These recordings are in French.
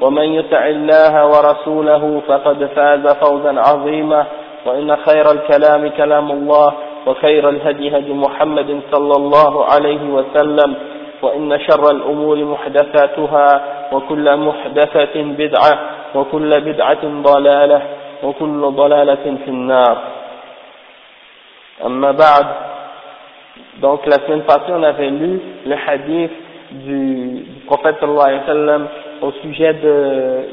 ومن يطع الله ورسوله فقد فاز فوزا عظيما وإن خير الكلام كلام الله وخير الهدي هدي محمد صلى الله عليه وسلم وإن شر الأمور محدثاتها وكل محدثة بدعة وكل بدعة ضلالة وكل ضلالة في النار. أما بعد donc la semaine passée on avait lu le hadith du, du prophète sallallahu alayhi wa sallam au sujet de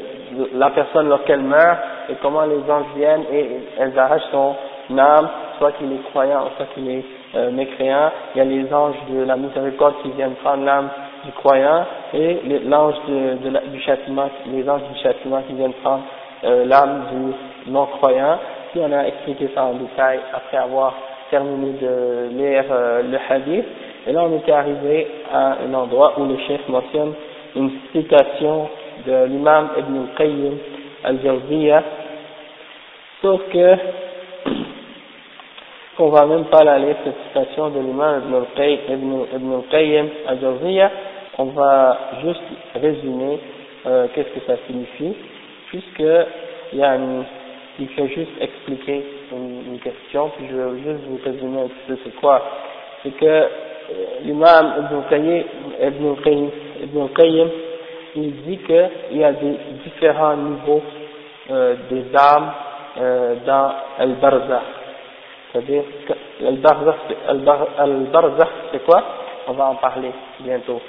la personne lorsqu'elle meurt et comment les anges viennent et elles arrachent son âme, soit qu'il est croyant, soit qu'il est euh, mécréant. Il y a les anges de la miséricorde qui viennent prendre l'âme du croyant et l'ange de, de du châtiment, les anges du châtiment qui viennent prendre euh, l'âme du non-croyant. Puis on a expliqué ça en détail après avoir terminé de lire euh, le hadith. Et là on était arrivé à un endroit où le chef mentionne une citation de l'imam Ibn al-Qayyim al-Jawziyya, sauf que qu'on va même pas la lire cette citation de l'imam Ibn al-Qayyim al-Jawziyya, on va juste résumer euh, qu'est-ce que ça signifie, puisque il y a une, il fait juste expliquer une, question, puis je vais juste vous résumer un petit peu c'est quoi. C'est que l'imam Ibn al-Qayyim Ibn al-Qayyim Ibn il dit qu'il y a des différents niveaux euh, des âmes euh, dans Al-Barzakh. C'est-à-dire Al-Barzakh, c'est quoi? On va en parler bientôt.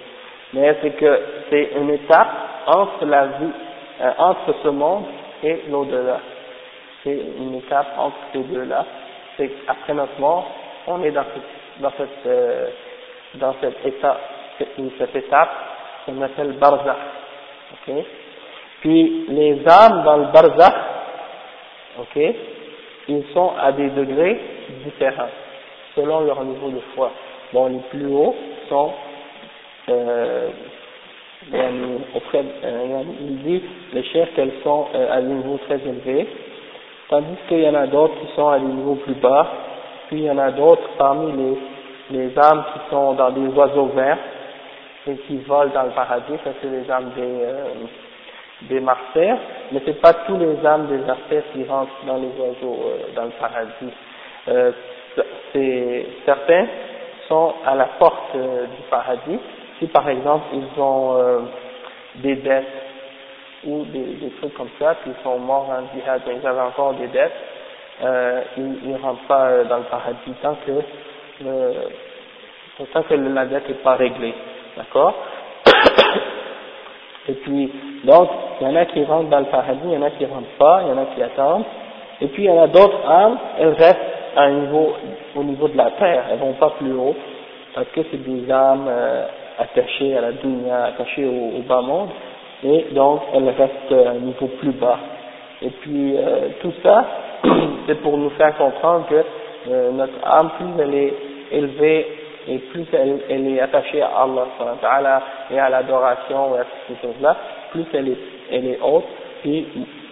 Mais c'est que c'est une étape entre la vie, euh, entre ce monde et l'au-delà. C'est une étape entre ces deux-là. C'est après notre mort, on est dans cette, dans cette, dans cette étape, cette étape qu'on appelle barzakh. Puis les âmes dans le barzakh, ok, ils sont à des degrés différents selon leur niveau de foi. Bon, les plus hauts sont euh, auprès, euh, il dit les chefs qu'elles sont euh, à des niveaux très élevés, tandis qu'il y en a d'autres qui sont à des niveaux plus bas, puis il y en a d'autres parmi les, les âmes qui sont dans des oiseaux verts, et qui volent dans le paradis, ça c'est les âmes des, euh, des martyrs, mais c'est pas tous les âmes des martyrs qui rentrent dans les oiseaux euh, dans le paradis. Euh, certains sont à la porte euh, du paradis, si par exemple ils ont des dettes ou des, trucs comme ça, puis sont morts en jihad, ils avaient encore des dettes, ils ne rentrent pas dans le paradis tant que, tant que la dette n'est pas réglée. D'accord Et puis, donc, il y en a qui rentrent dans le paradis, il y en a qui rentrent pas, il y en a qui attendent. Et puis, il y en a d'autres âmes, elles restent à niveau, au niveau de la terre, elles vont pas plus haut, parce que c'est des âmes euh, attachées à la dunya, attachées au, au, bas monde, et donc elles restent à un niveau plus bas. Et puis, euh, tout ça, c'est pour nous faire comprendre que euh, notre âme, plus elle est élevée et plus elle, est attachée à Allah et à l'adoration et à ces choses-là, plus elle est, haute, puis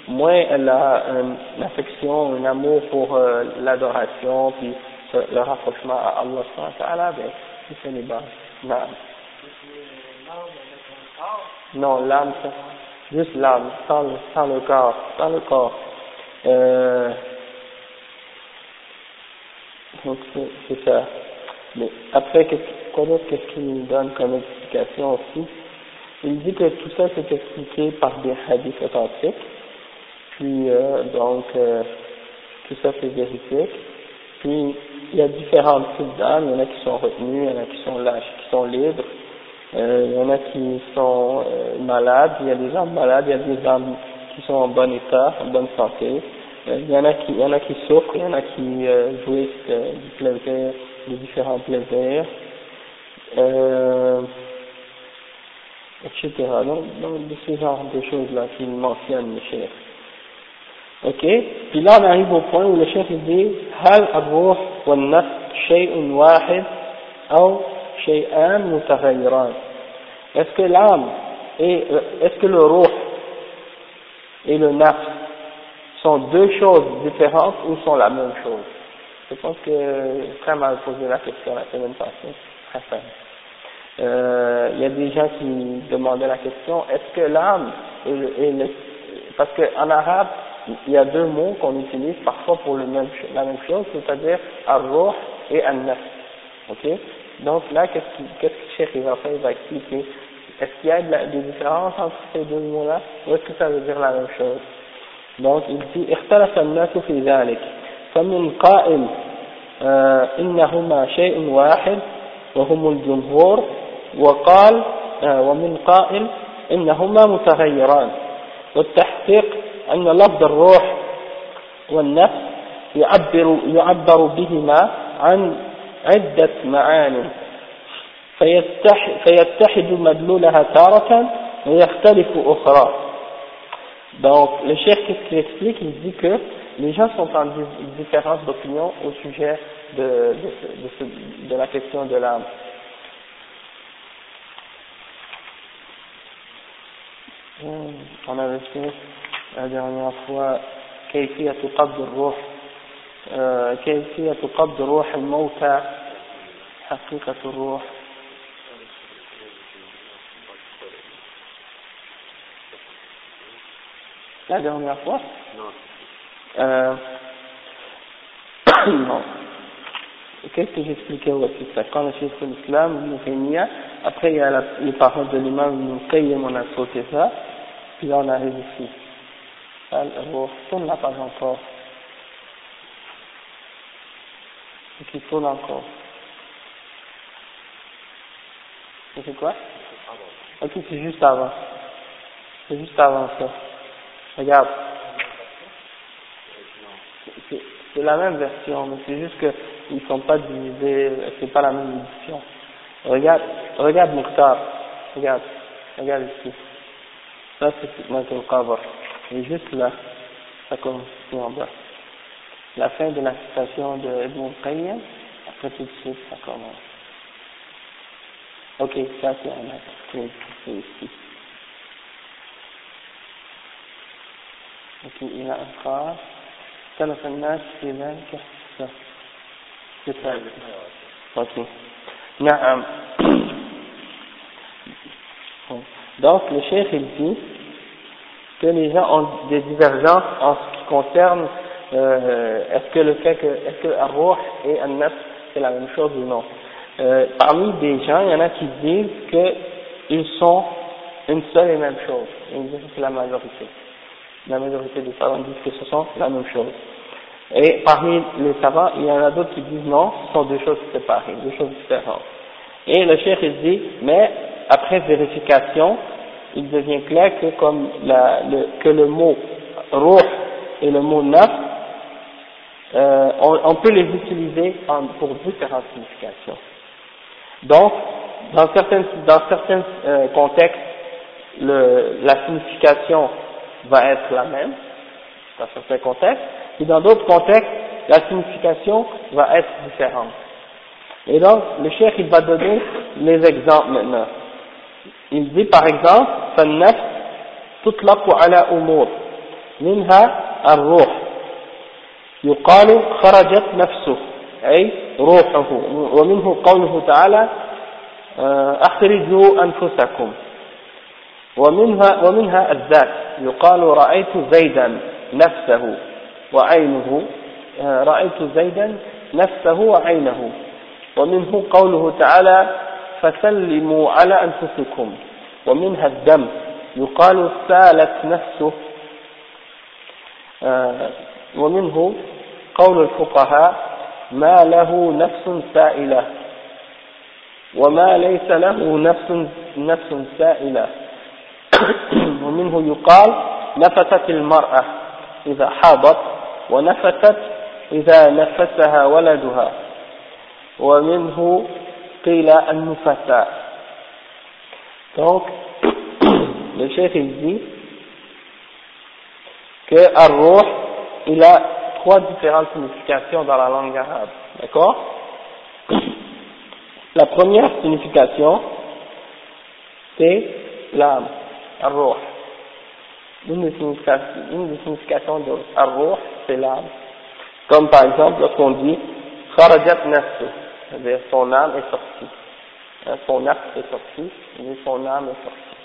moins elle a une affection, un amour pour euh, l'adoration, puis le rapprochement à Allah, ben, plus elle est basse. Non, non l'âme, juste l'âme, sans, sans le corps, sans le corps. Euh, donc c'est ça. Mais après, qu'est-ce qu'il nous donne comme explication aussi? Il dit que tout ça c'est expliqué par des hadiths authentiques, puis euh, donc euh, tout ça c'est vérifique, puis il y a différents types d'âmes, il y en a qui sont retenus, il y en a qui sont lâches, qui sont libres, euh, il y en a qui sont malades, il y a des âmes malades, il y a des âmes qui sont en bon état, en bonne santé, il y en a qui, il y en a qui souffrent, il y en a qui jouissent du plaisir, de différents plaisirs, etc. Donc, donc de ce genre de choses-là qu'il mentionne, le chef. Ok Puis là, on arrive au point où le chef dit هل الروح والنفس شيء واحد أو شيئان متغيران Est-ce que l'âme et est-ce que le roh et le nafs sont deux choses différentes ou sont la même chose Je pense que très mal posé la question la semaine passée. Très euh, il y a des gens qui demandaient la question est-ce que l'âme et le, parce qu'en arabe il y a deux mots qu'on utilise parfois pour le même, la même chose, c'est-à-dire ar-ruh et an-nafs. Ok Donc là, qu'est-ce que le Cheikh va faire Il va expliquer. Est-ce qu'il y a des différences entre ces deux mots-là ou est-ce que ça veut dire la même chose Donc il dit اختلف الناس في ذلك فمن قائل آه إنهما شيء واحد وهم الجمهور وقال آه ومن قائل إنهما متغيران. والتحقيق أن لفظ الروح والنفس يعبر, يعبر بهما عن عدة معان. فيتحد مدلولها تارة ويختلف أخرى. Donc, le chef qu'il explique Il dit que les gens sont en différence d'opinion au sujet de, de, de, de la question de l'âme. On avait fait la dernière fois كيفية قبض الروح كيفية قبض روح الموتى حقيقة الروح La dernière fois Non. Euh. Qu'est-ce que j'expliquais aussi ça Quand le chef de l'islam, Mourenia, après il y a les paroles de l'imam Moukayem, on a sauté ça, puis là on arrive ici. Euh, on ne l'a pas encore. Et qui tourne encore. C'est quoi Ok, c'est juste avant. C'est juste avant ça. Regarde. La même version, mais c'est juste qu'ils ne sont pas divisés, c'est pas la même édition. Regarde, regarde Mokhtar. Regarde. Regarde ici. Ça, c'est Michael Qabr. Et juste là, ça commence ici en bas. La fin de la citation de Edmond Qayyim, après tout de suite, ça commence. Ok, ça c'est un acte, c'est ici. Ok, il a un phrase. اختلف الناس في ذلك c'est ça. Ok. نعم. Donc, le chef, il dit, que les gens ont des divergences en ce qui concerne euh, est-ce que le fait que est-ce que Ar-Ruh et An-Nafs c'est la même chose ou non. Euh, parmi des gens, il y en a qui disent qu'ils sont une seule et même chose. Ils disent que c'est la majorité. La majorité des savants disent que ce sont la même chose. Et parmi les savants, il y en a d'autres qui disent non, ce sont deux choses séparées, deux choses différentes. Et le chef il dit, mais après vérification, il devient clair que comme la, le, que le mot ruh et le mot naf, euh, on, peut les utiliser pour différentes significations. Donc, dans certains, dans certains euh, contextes, le, la signification va être la même, dans certains contextes, et dans d'autres contextes, la signification va être différente. Et donc, le chef, il va donner les exemples maintenant. Il dit par exemple فالنفس تطلق على أمور منها الروح يقال خرجت نفسه أي روحه ومنه قوله تعالى أخرجوا أنفسكم ومنها, ومنها الذات. يقال رأيت زيدا نفسه وعينه رأيت زيدا نفسه وعينه. ومنه قوله تعالى فسلموا على أنفسكم. ومنها الدم. يقال سالت نفسه. آه ومنه قول الفقهاء ما له نفس سائلة. وما ليس له نفس نفس سائلة. ومنه يقال نفست المرأة إذا حاضت ونفست إذا نفسها ولدها ومنه قيل النفساء donc le chef il dit que ar il a trois différentes significations dans la langue arabe d'accord la première signification c'est l'âme ar une des significations de ar c'est l'âme. Comme par exemple lorsqu'on dit kharajat nafsu c'est-à-dire son âme est sortie. Hein, son acte est sorti et son âme est sortie.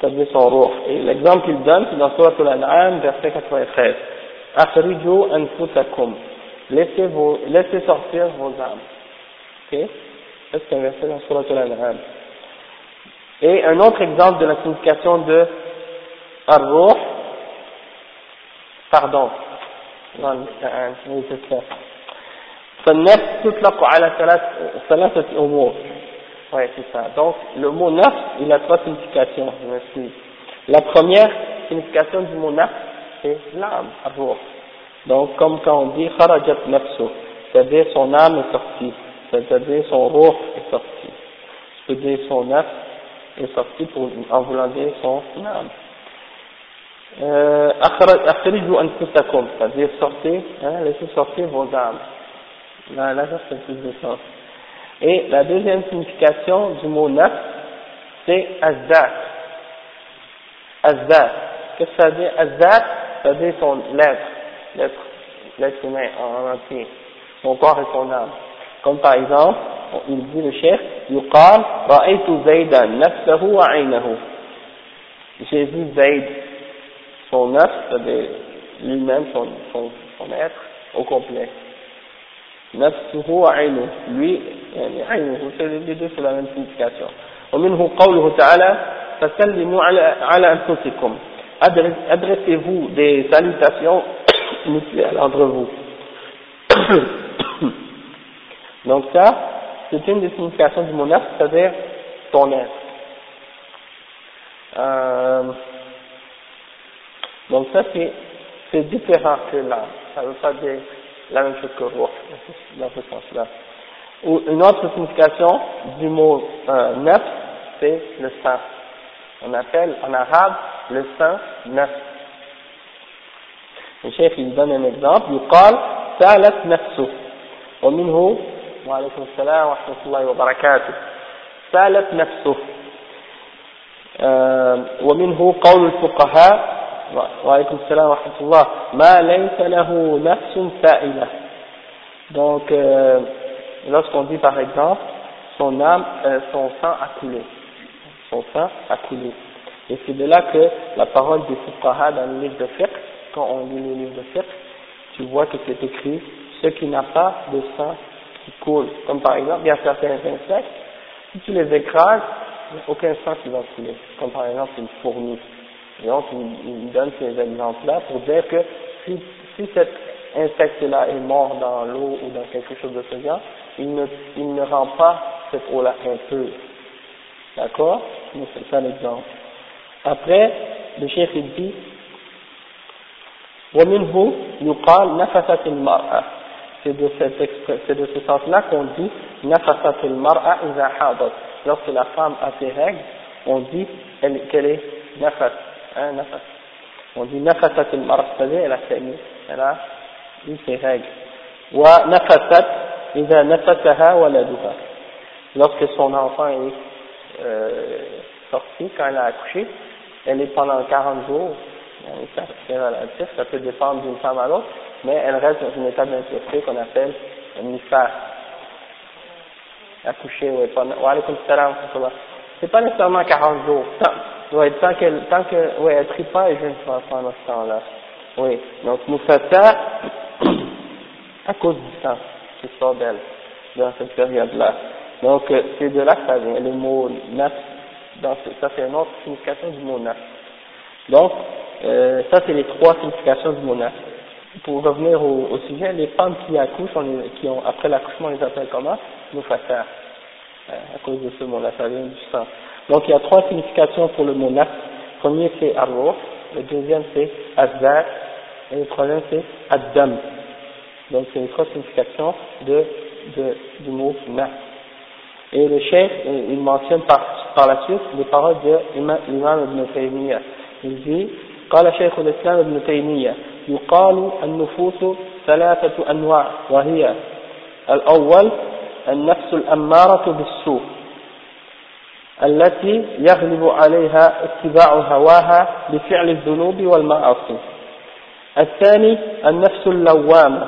C'est-à-dire son roh et l'exemple qu'il donne c'est dans Surah Al-An'am verset 93 akhriju anfusakum. Laissez, vos, laissez sortir vos âmes. Ok? C'est un verset dans Surah Al-An'am et un autre exemple de la signification de ar pardon non, oui c'est ça فالنفس تطلق على ثلاث ثلاثة أمور oui c'est ça donc le mot nafs il a trois significations je m'excuse la première signification du mot nafs c'est l'âme الروح donc comme quand on dit kharajat nafsu c'est-à-dire son âme est sortie c'est-à-dire son roh est sorti je peux dire son nafs est sorti pour, en voulant dire son âme euh, c'est-à-dire sortez, hein, laissez sortir vos âmes. Là, là ça fait plus de sens. Et la deuxième signification du mot naf, c'est azdat. Azdat. Qu'est-ce que ça veut dire? Azdat, ça veut dire son l'être, l'être, l'être humain en entier, son corps et son âme. Comme par exemple, il dit le chef, يقال رأيت زيدا نفسه وعينه. J'ai vu Zayd, son œuf, c'est-à-dire lui-même, son, son, son être au complet. نفسه وعينه lui يعني عينه les deux c'est la même signification ومنه قوله تعالى فسلموا على على أنفسكم adressez-vous des salutations mutuelles entre vous donc ça c'est une des significations du mot c'est-à-dire ton être euh, donc ça c'est différent que là ça veut pas dire la même chose que ruh, dans ce sens-là. Ou une autre signification du mot euh, neuf, c'est le sang. On appelle en arabe le sang neuf. Le chef il donne un exemple, يقال سالت نفسه ومنه وعليكم السلام ورحمة الله وبركاته سالت نفسه ومنه قول الفقهاء donc euh, lorsqu'on dit par exemple son âme euh, son sang a coulé son sang a coulé et c'est de là que la parole des fuqaha dans le livre de fiqh quand on lit le livre de fiqh tu vois que c'est écrit ce qui n'a pas de sang qui coule comme par exemple il y a certains insectes si tu les écrases il n'y a aucun sang qui va couler comme par exemple une fourmi et donc, il, donne ces exemples-là pour dire que si, si cet insecte-là est mort dans l'eau ou dans quelque chose de ce genre, il ne, il ne rend pas cette eau-là impure. D'accord C'est ça l'exemple. Après, le chef il dit ومنه يقال نفست المرأة c'est de, cette, c'est de ce sens-là qu'on dit Nafasatul mar'a iza Lorsque la femme a ses règles, on dit qu'elle est nafas, hein, nafas. On dit nafasatul mar'a, c'est-à-dire elle a saigné, elle a eu ses règles. Wa nafasat iza nafasaha waladuha. Lorsque son enfant est euh, sorti, quand elle a accouché, elle est pendant 40 jours, c'est relatif, ça peut dépendre d'une femme à l'autre, mais elle reste dans une état d'insécurité qu'on appelle nifas. Accoucher, oui, pendant, c'est pas nécessairement 40 jours, Oui, tant qu'elle, tant que, oui, elle prie pas et je ne pas pendant ce temps-là. Oui. Donc, Moussata, à cause du sang qui sort d'elle, dans cette période-là. Donc, euh, c'est de là que ça vient, le mot naf, dans ça c'est une autre signification du mot naf. Donc, euh, ça c'est les trois significations du mot naf. pour revenir au, au, sujet, les femmes qui accouchent, on qui ont, après l'accouchement, on les appelle comment? Nous euh, à cause de ce mot-là, ça vient du sang. Donc il y a trois significations pour le mot naf. Le premier c'est arroh, le deuxième c'est azat, et le troisième c'est addam. Donc c'est les trois significations de, de, du mot naf. Et le chef, il mentionne par, par la suite les paroles de l'imam ibn Taymiyyah. Il dit, قال شيخ الإسلام ابن تيمية يقال النفوس ثلاثة أنواع وهي الأول النفس الأمارة بالسوء التي يغلب عليها اتباع هواها بفعل الذنوب والمعاصي. الثاني النفس اللوامة.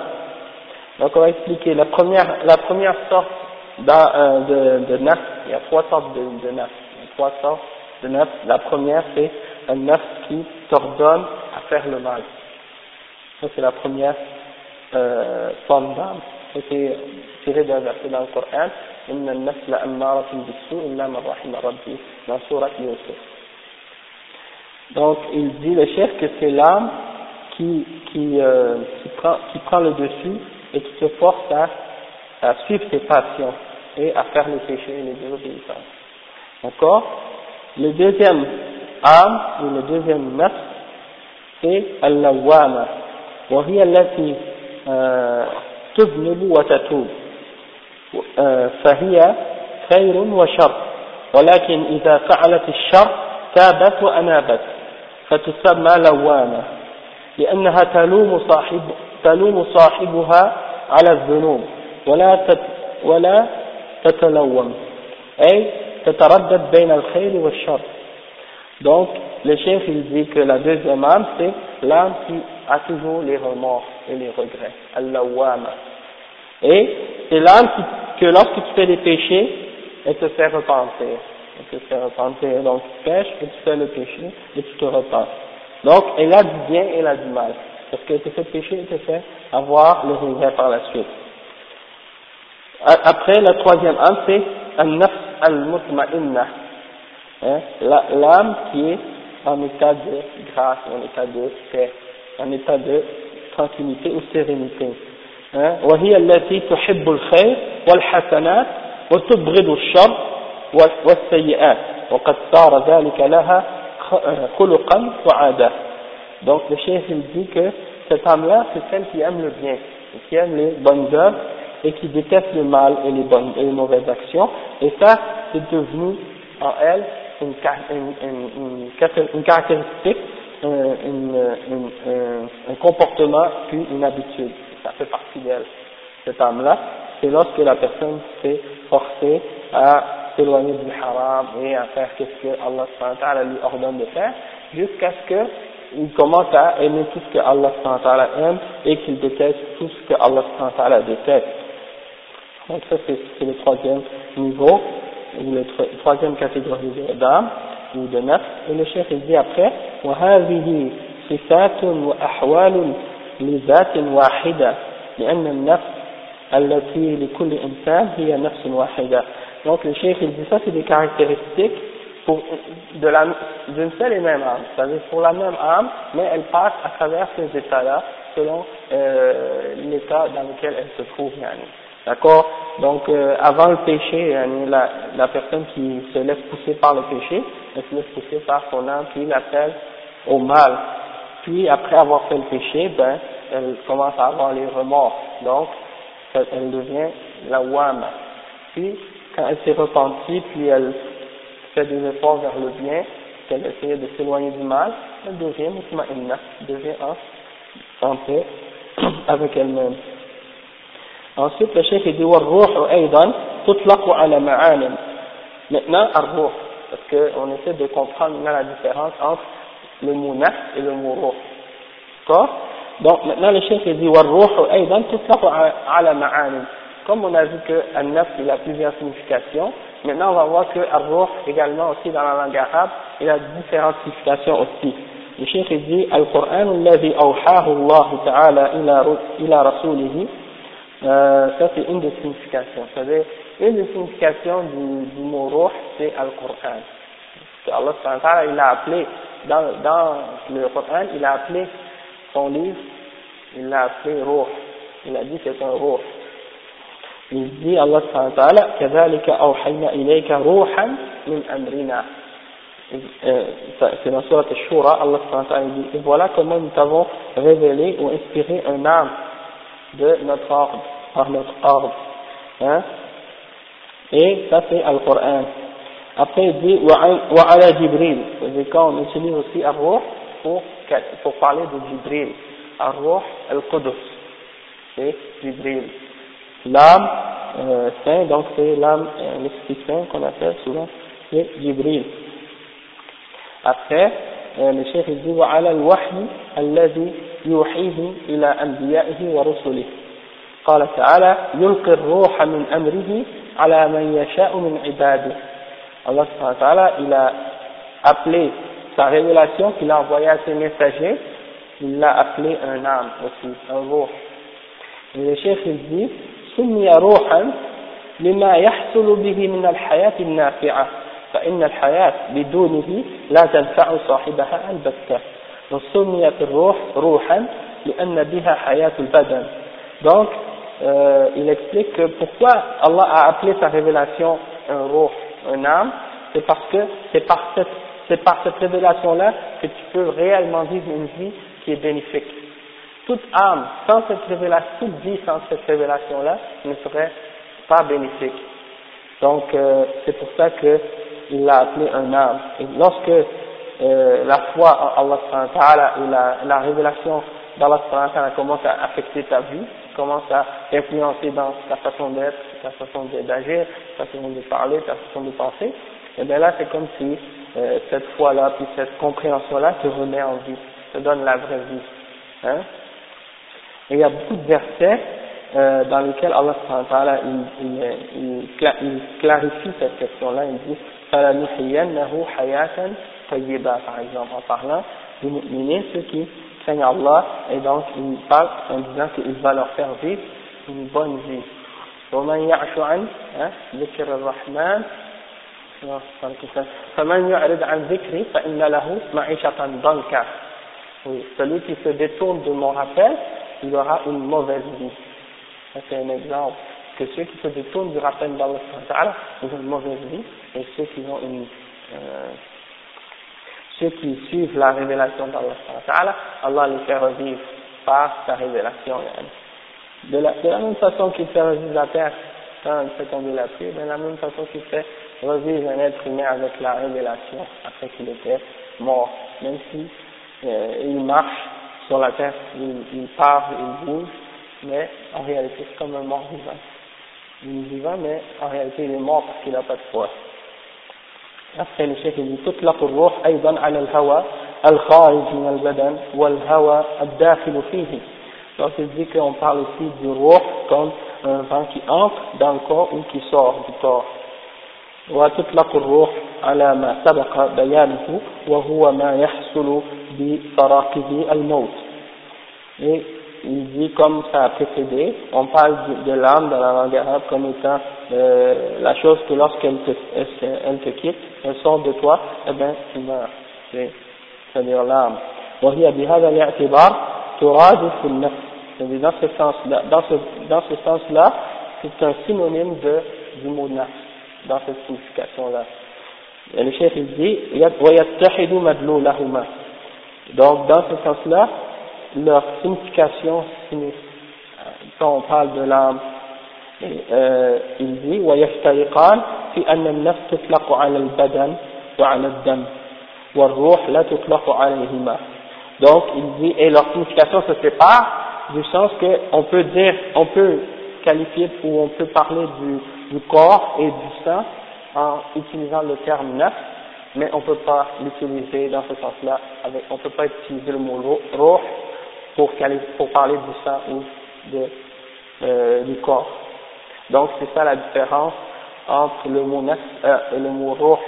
Donc on va expliquer la première, la première sorte euh, de, de nafs, il y a trois sortes de, de nafs, trois sortes de nafs. La première c'est un nafs qui t'ordonne à faire le mal. Ça c'est la première euh, forme d'âme. C'est tiré d'un verset dans le Coran. إن النفس لأمارة بالسوء إلا من رحم ربي dans Surat Yusuf. Donc il dit le chef que c'est l'âme qui, qui, euh, qui, prend, qui prend le dessus et qui se force à, à suivre ses passions et à faire les péchés et les désobéissances. D'accord Le deuxième âme ou le deuxième nafs c'est al-lawama وهي التي تذنب وتتوب. فهي خير وشر. ولكن إذا فعلت الشر تابت وأنابت فتسمى لوامة لأنها تلوم صاحب تلوم صاحبها على الذنوب ولا تت ولا تتلوم أي تتردد بين الخير والشر. Donc le chef il dit que la deuxième âme c'est l'âme qui a toujours les remords et les regrets al-lawama et c'est l'âme que lorsque tu fais des péchés, elle te fait repentir. Elle te fait repentir. Donc tu pêches et tu fais le péché et tu te repens. Donc elle a du bien et elle a du mal. Parce qu'elle te fait pécher et te fait avoir le regret par la suite. Après, la troisième âme, c'est al-nafs al-mutma'inna Hein, l'âme qui est en état de grâce, en état de paix, en état de tranquillité ou sérénité. وهي التي تحب الخير والحسنات وتبغض الشر والسيئات وقد صار ذلك لها خلقا وعادة donc le chef il dit que cette âme-là c'est celle qui aime le bien qui aime les bonnes œuvres et qui déteste le mal et les bonnes et les mauvaises actions et ça c'est devenu en elle une, caractéristique un comportement puis une habitude. Ça fait partie d'elle, cette âme-là, c'est lorsque la personne s'est forcée à s'éloigner du haram et à faire ce que Allah lui ordonne de faire, jusqu'à ce qu'il commence à aimer tout ce que Allah aime et qu'il déteste tout ce que Allah déteste. Donc ça c'est le troisième niveau, ou la troisième catégorie d'âme, ou de nafs, et le chef il dit après, وهذه صفات وأحوال لذات واحدة لأن النفس التي لكل إنسان هي نفس واحدة donc le cheikh il dit ça c'est des caractéristiques pour de la d'une seule et même âme c'est-à-dire pour la même âme mais elle passe à travers ces états-là selon euh, l'état dans lequel elle se trouve yani. d'accord? Donc euh, avant le péché yani, la, personne qui se laisse pousser par le péché elle se laisse pousser par son âme qui l'appelle au mal puis après avoir fait le péché ben elle commence à avoir les remords, donc elle devient la wama. Puis, quand elle s'est repentie, puis elle fait des efforts vers le bien, qu'elle essaie de s'éloigner du mal, elle devient mutma'inna, devient en, en paix avec elle-même. Ensuite, le chef dit والروح أيضا تطلق على معان. Maintenant, الروح, parce qu'on essaie de comprendre la différence entre le mot naf et le mot roh. D'accord donc maintenant le chef dit والروح أيضا تطلق على معاني comme on a vu que an-nafs il a plusieurs significations maintenant on va voir que ar également aussi dans la langue arabe il a différentes significations aussi le chef dit القرآن الذي أوحاه الله تعالى إلى رسوله euh, ça c'est une des significations c'est-à-dire une des significations du, du mot ruh c'est Al-Qur'an Allah il a appelé dans, dans le Coran il a appelé son livre il l'a appelé Ruh, il a dit que c'est un Ruh. Il dit Allah subhanahu wa ta'ala, كذلك أوحينا إليك روحا من أمرنا. C'est dans surat al-Shura, Allah subhanahu wa ta'ala dit, et voilà comment nous t'avons révélé ou inspiré un âme de notre ordre, par notre ordre. Hein? Et ça c'est Al-Qur'an. Après il dit, ala Jibril. C'est quand on utilise aussi Ar-Ruh pour, parler de Jibril. Ar-Ruh al-Qudus. C'est Jibril. L'âme euh, saint, donc c'est l'âme, euh, l'esprit saint qu'on appelle souvent, c'est Jibril. Après, euh, le chef dit, wa ala al-Wahyi ila anbiya'ihi wa rusulihi. قال تعالى يلقي الروح من أمره على من يشاء من عباده Allah ta'ala, il a appelé sa révélation qu'il a envoyée à ses messagers, il l'a appelé un âme aussi, un ruh. Et le chef il dit, سمي روحا لما يحصل به من الحياة النافعة فإن الحياة بدونه لا تنفع صاحبها البتة Donc, euh, il explique que pourquoi Allah a appelé sa révélation un roh, un âme, c'est parce que c'est par cette, révélation-là que tu peux réellement vivre une vie qui est bénéfique. Toute âme sans cette révélation, toute vie sans cette révélation-là ne serait pas bénéfique. Donc, euh, c'est pour ça qu'il l'a appelé un âme. Et lorsque euh, la foi en Allah et la, la révélation d'Allah commence à affecter ta vie, commence à influencer dans ta façon d'être, ta façon d'agir, ta façon de parler, ta façon de penser, et eh bien là c'est comme si euh, cette foi-là, puis cette compréhension-là te remet en vie, te donne la vraie vie. Hein? Et il y a beaucoup de versets euh, dans lesquels Allah il, il, il, il clarifie cette question-là, il dit par exemple, en parlant du mu'minin, ceux qui craignent Allah, et donc il parle en disant qu'il va leur faire vivre une bonne vie. ومن يعش عن ذكر الرحمن فمن يعرض عن ذكري فإن له معيشة ضنكا oui, celui qui se détourne de mon rappel, il aura une mauvaise vie. C'est un exemple. Que ceux qui se détournent du rappel d'Allah, ils ont une mauvaise vie, et ceux qui ont une, euh, ceux qui suivent la révélation d'Allah, Allah les fait revivre par sa révélation. De la, de la même façon qu'il fait revivre la terre quand il fait tomber la pluie, de la même façon qu'il fait revivre un être humain avec la révélation après qu'il était mort. Même si euh, il marche sur la terre, il, il parle, il bouge, mais en réalité c'est comme un mort vivant. Il est vivant, mais en réalité il est mort parce qu'il n'a pas de foi. Chef dit تطلق الروح أيضا على الهوى الخارج من البدن والهوى الداخل فيه. Donc il dit qu'on parle aussi du ruh comme un vent qui entre dans le corps ou qui sort du corps. وتطلق الروح على ما سبق بيانه وهو ما يحصل بفراقه الموت et il dit comme ça a précédé, on parle de, de l'âme dans la langue arabe comme étant euh, la chose que lorsqu'elle te, elle, te quitte, elle sort de toi, eh bien tu meurs. C'est-à-dire l'âme. وهي بهذا الاعتبار ترادف النفس. C'est-à-dire dans ce sens-là, dans ce, dans ce sens-là, c'est un synonyme de, du mot nafs, dans cette signification-là. Et le chef il dit, ويتحد مدلولهما. Donc dans ce sens-là, leur signification quand on parle de l'âme euh, il dit ويفترقان في أن النفس تطلق على البدن وعلى الدم والروح لا تطلق عليهما donc il dit et leur signification se sépare du sens que on peut dire on peut qualifier ou on peut parler du, du corps et du sang en utilisant le terme nafs mais on ne peut pas l'utiliser dans ce sens-là, on ne peut pas utiliser le mot roh pour, pour parler du sang ou de, euh, du corps. Donc c'est ça la différence entre le mot nef euh, et le mot roh.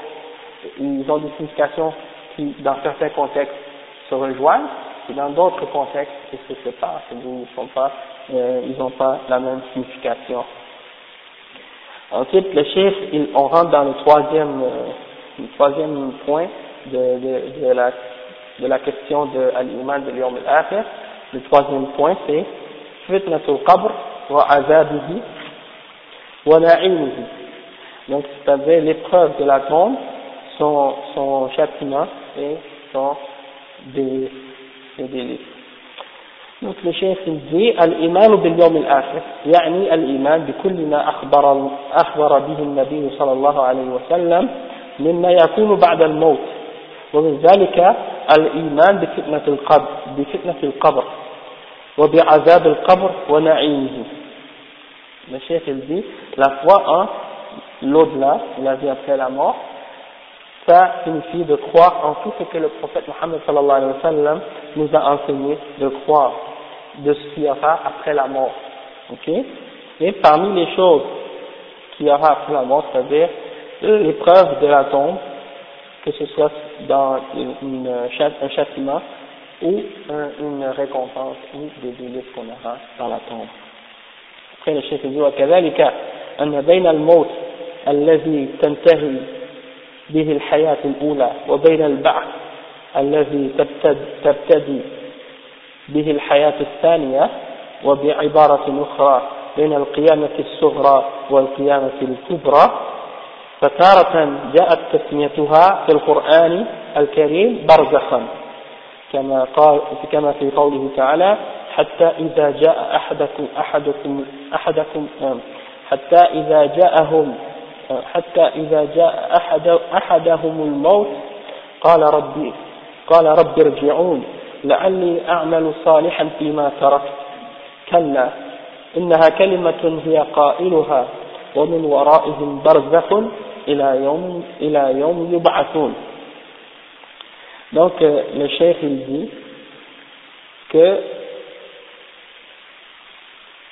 Ils ont des significations qui, dans certains contextes, se rejoignent, et dans d'autres contextes, ils se séparent, ils n'ont pas, euh, ils n'ont pas la même signification. Ensuite, le chiffre, on rentre dans le troisième, euh, le troisième point de, de, de, la, de la question de l'humain de l'homme Le troisième point, c'est fitnatul qabr wa azabihi wa na'imihi. Donc, c'est-à-dire l'épreuve de la tombe, son, son châtiment et son délice. Donc le chef il dit الإيمان باليوم الآخر يعني الإيمان بكل ما أخبر أخبر به النبي صلى الله عليه وسلم مما يكون بعد الموت ومن ذلك الإيمان بفتنة القبر بفتنة القبر وبعذاب القبر ونعيمه le chef il dit la foi en l'au-delà la vie après la mort ça signifie de croire en tout ce que le prophète Mohammed sallallahu alayhi wa sallam nous a enseigné de croire de ce qu'il y aura après la mort. Ok Et parmi les choses qu'il y aura après la mort, c'est-à-dire l'épreuve de la tombe, que ce soit dans une, un châtiment ou une récompense ou des délices qu'on aura dans la tombe. Après le chef dit وكذلك أن بين الموت الذي تنتهي به الحياة الأولى وبين البعث الذي تبتدي به الحياة الثانية وبعبارة أخرى بين القيامة الصغرى والقيامة الكبرى فتارة جاءت تسميتها في القرآن الكريم برزخا كما قال كما في قوله تعالى حتى إذا جاء أحدكم أحدكم أحدكم حتى إذا جاءهم حتى إذا جاء أحد أحدهم الموت قال ربي قال رب ارجعون لعلي أعمل صالحا فيما تركت. كلا إنها كلمة هي قائلها ومن ورائهم برزخ إلى يوم إلى يوم يبعثون. Donc, euh, le chef, il dit que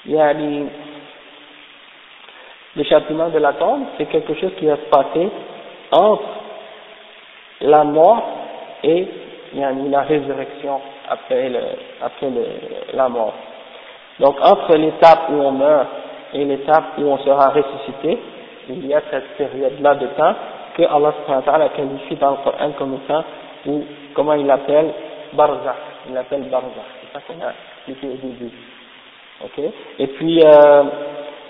yani, le châtiment de la tombe, c'est quelque chose qui va se passer entre la mort et la résurrection après, le, après le, la mort. Donc entre l'étape où on meurt et l'étape où on sera ressuscité, il y a cette période-là de temps que Allah a qualifié dans le Coran comme étant, ou comment il l'appelle, Barzakh. Il l'appelle Barzakh. C'est ça qu'on a expliqué au début. Ok? Et puis, euh,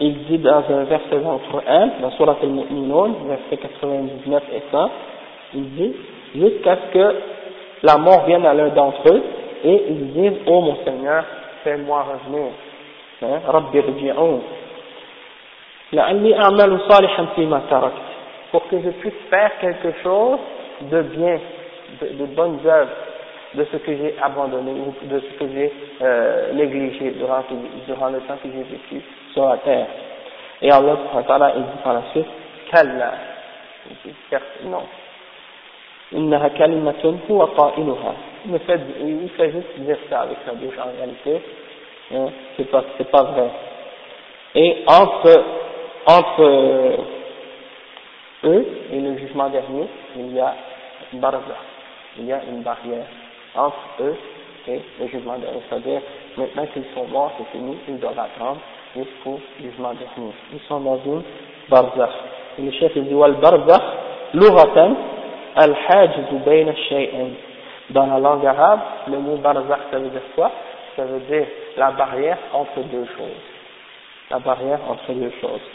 il dit dans un verset dans le Coran, dans Surat al-Mu'minun, verset 99 et 100, il dit, jusqu'à ce que la mort vienne à l'un d'entre eux et ils disent Oh mon Seigneur, fais-moi revenir. Hein, Rabbi rji'un. Pour que je puisse faire quelque chose de bien, de, de bonnes œuvres, de ce que j'ai abandonné ou de ce que j'ai euh, négligé durant, durant le temps que j'ai vécu sur la terre. Et Allah il dit par la suite, Kalla. Il dit, non. إنها كلمة هو قائلها il fait, il fait juste dire ça avec sa bouche en réalité hein, c'est pas c'est pas vrai et entre entre eux et le jugement dernier il y a une barrière il y a une barrière entre eux et le jugement dernier c'est-à-dire maintenant qu'ils sont morts c'est fini ils doivent attendre jusqu'au jugement dernier ils sont dans une barzakh et le chef il dit wal barzakh لغة Al-Hajiz bayna shay'in. Dans la langue arabe, le mot barzakh, ça veut dire quoi Ça veut dire la barrière entre deux choses. La barrière entre deux choses.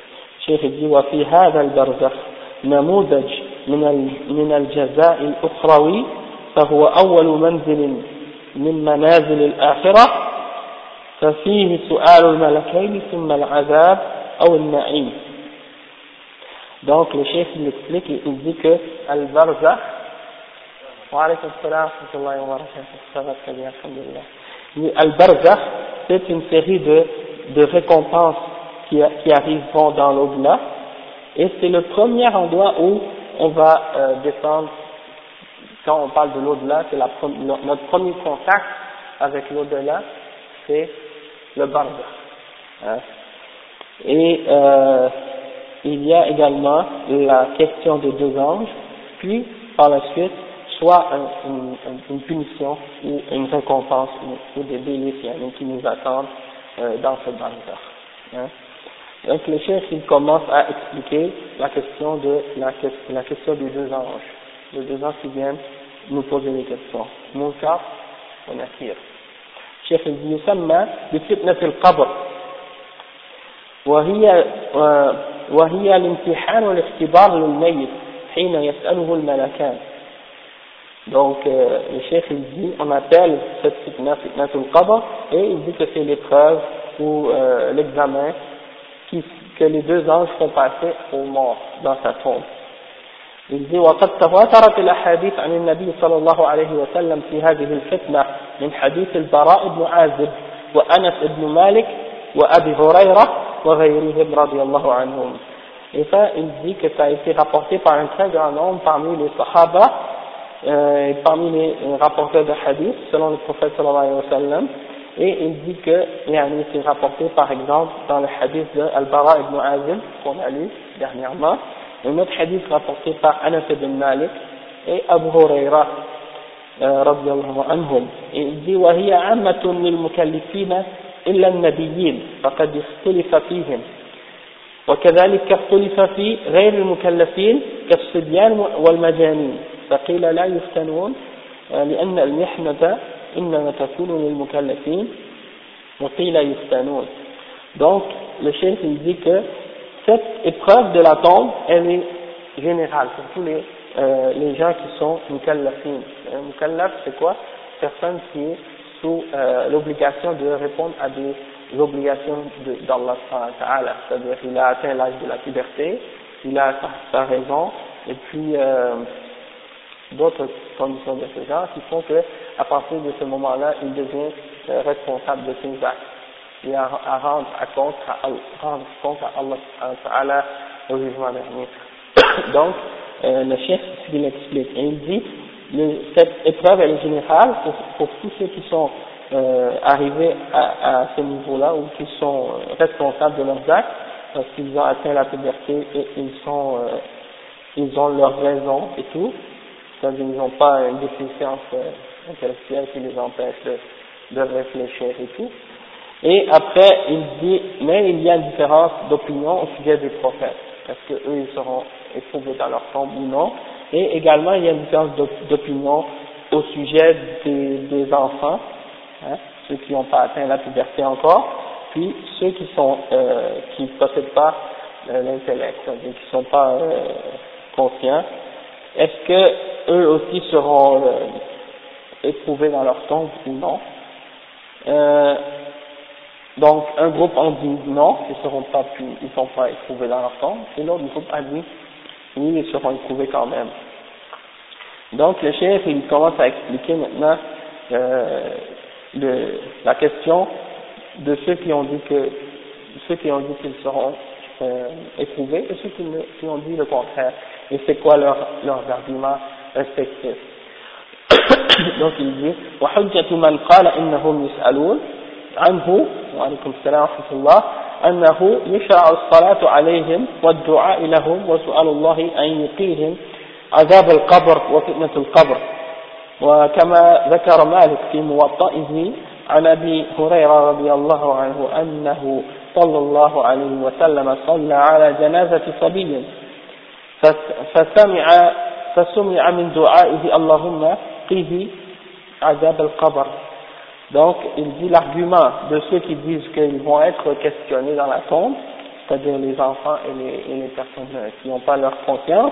الشيخ dit وفي هذا البرزخ نموذج من من الجزاء الأخروي فهو أول منزل من منازل الآخرة ففيه سؤال الملكين ثم العذاب أو النعيم Donc le chef il explique, il dit que Al-Barza, wa alaykum salam wa ça va très bien, Al-Barza, c'est une série de, de récompenses qui, qui arriveront dans l'au-delà, et c'est le premier endroit où on va euh, descendre, quand on parle de l'au-delà, c'est notre premier contact avec l'au-delà, c'est le Barza. Hein. Et euh, il y a également la question des deux anges, puis par la suite, soit une, punition ou une récompense ou, des délices qui nous attendent euh, dans ce bazar. Hein. Donc le chef commence à expliquer la, question des deux anges, les deux anges qui viennent nous poser des questions. Munkar et Nakir. الشيخ يسمى بفتنة القبر وهي وهي الامتحان والاختبار للميت حين يسأله الملكان donc euh, le chef il dit on appelle cette fitna fitnatul qabr et il dit que c'est l'épreuve ou euh, l'examen que les deux anges font passer au mort dans sa tombe Il dit وقد تواترت الأحاديث عن النبي صلى الله عليه وسلم في هذه الفتنة من حديث البراء بن عازب وأنس بن مالك وأبي هريرة وغيرهم رضي الله عنهم Et ça, il dit que ça a été rapporté par un très grand nombre parmi les Sahaba, euh, parmi les rapporteurs de hadith, selon le prophète sallallahu alayhi wa sallam. Et il dit que, yani, c'est rapporté par exemple dans le hadith de Al-Bara ibn Azim, qu'on a lu dernièrement, un autre hadith rapporté par Anas ibn Malik et Abu Huraira, anhum. Et il dit, وهي عامة للمكلفين إلا النبيين فقد اختلف فيهم وكذلك اختلف في غير المكلفين كالصبيان والمجانين فقيل لا يفتنون لأن المحنة إنما تكون للمكلفين وقيل يفتنون donc le chef dit que cette épreuve de la tombe elle est générale pour tous les, euh, les gens qui sont mukallafin. Mukallaf c'est quoi? Personne qui est sous euh, l'obligation de répondre à des obligations d'Allah Ta'ala, c'est-à-dire qu'il a atteint l'âge de la puberté, il a sa, raison, et puis euh, d'autres conditions de ce genre qui font que à partir de ce moment-là, il devient euh, responsable de ses actes. Il a à rendre à compte à, rendre compte à Allah Ta'ala au jugement dernier. Donc, euh, le chef, il explique, et il dit, cette épreuve elle est générale pour, pour tous ceux qui sont euh, arrivés à, à ce niveau-là ou qui sont euh, responsables de leurs actes parce qu'ils ont atteint la puberté et ils sont euh, ils ont leurs raisons et tout, c'est-à-dire ils n'ont pas une déficience euh, intellectuelle qui les empêche de, de réfléchir et tout. Et après, il dit, mais il y a une différence d'opinion au sujet des prophètes. Est-ce qu'eux, ils seront éprouvés dans leur tombe ou non? Et également, il y a une différence d'opinion au sujet des, enfants, hein, ceux qui n'ont pas atteint la puberté encore, puis ceux qui sont euh, qui ne possèdent pas euh, l'intellect, qui ne sont pas euh, conscients. Est-ce que eux aussi seront euh, éprouvés dans leur tombe ou non? Donc, un groupe en dit non, ils seront pas ils sont pas éprouvés dans leur et l'autre groupe a dit oui, ils seront éprouvés quand même. Donc le chef, il commence à expliquer maintenant euh, le, la question de ceux qui ont dit que ceux qui ont dit qu'ils seront euh, éprouvés et ceux qui, qui, ont dit le contraire. Et c'est quoi leur, leurs arguments respectifs? Donc il dit عنه وعليكم السلام ورحمة الله أنه يشرع الصلاة عليهم والدعاء لهم وسؤال الله أن يقيهم عذاب القبر وفتنة القبر. وكما ذكر مالك في موطئه عن أبي هريرة رضي الله عنه أنه صلى الله عليه وسلم صلى على جنازة صبي. فسمع فسمع من دعائه اللهم قيه عذاب القبر. Donc, il dit l'argument de ceux qui disent qu'ils vont être questionnés dans la tombe, c'est-à-dire les enfants et les, personnes qui n'ont pas leur conscience,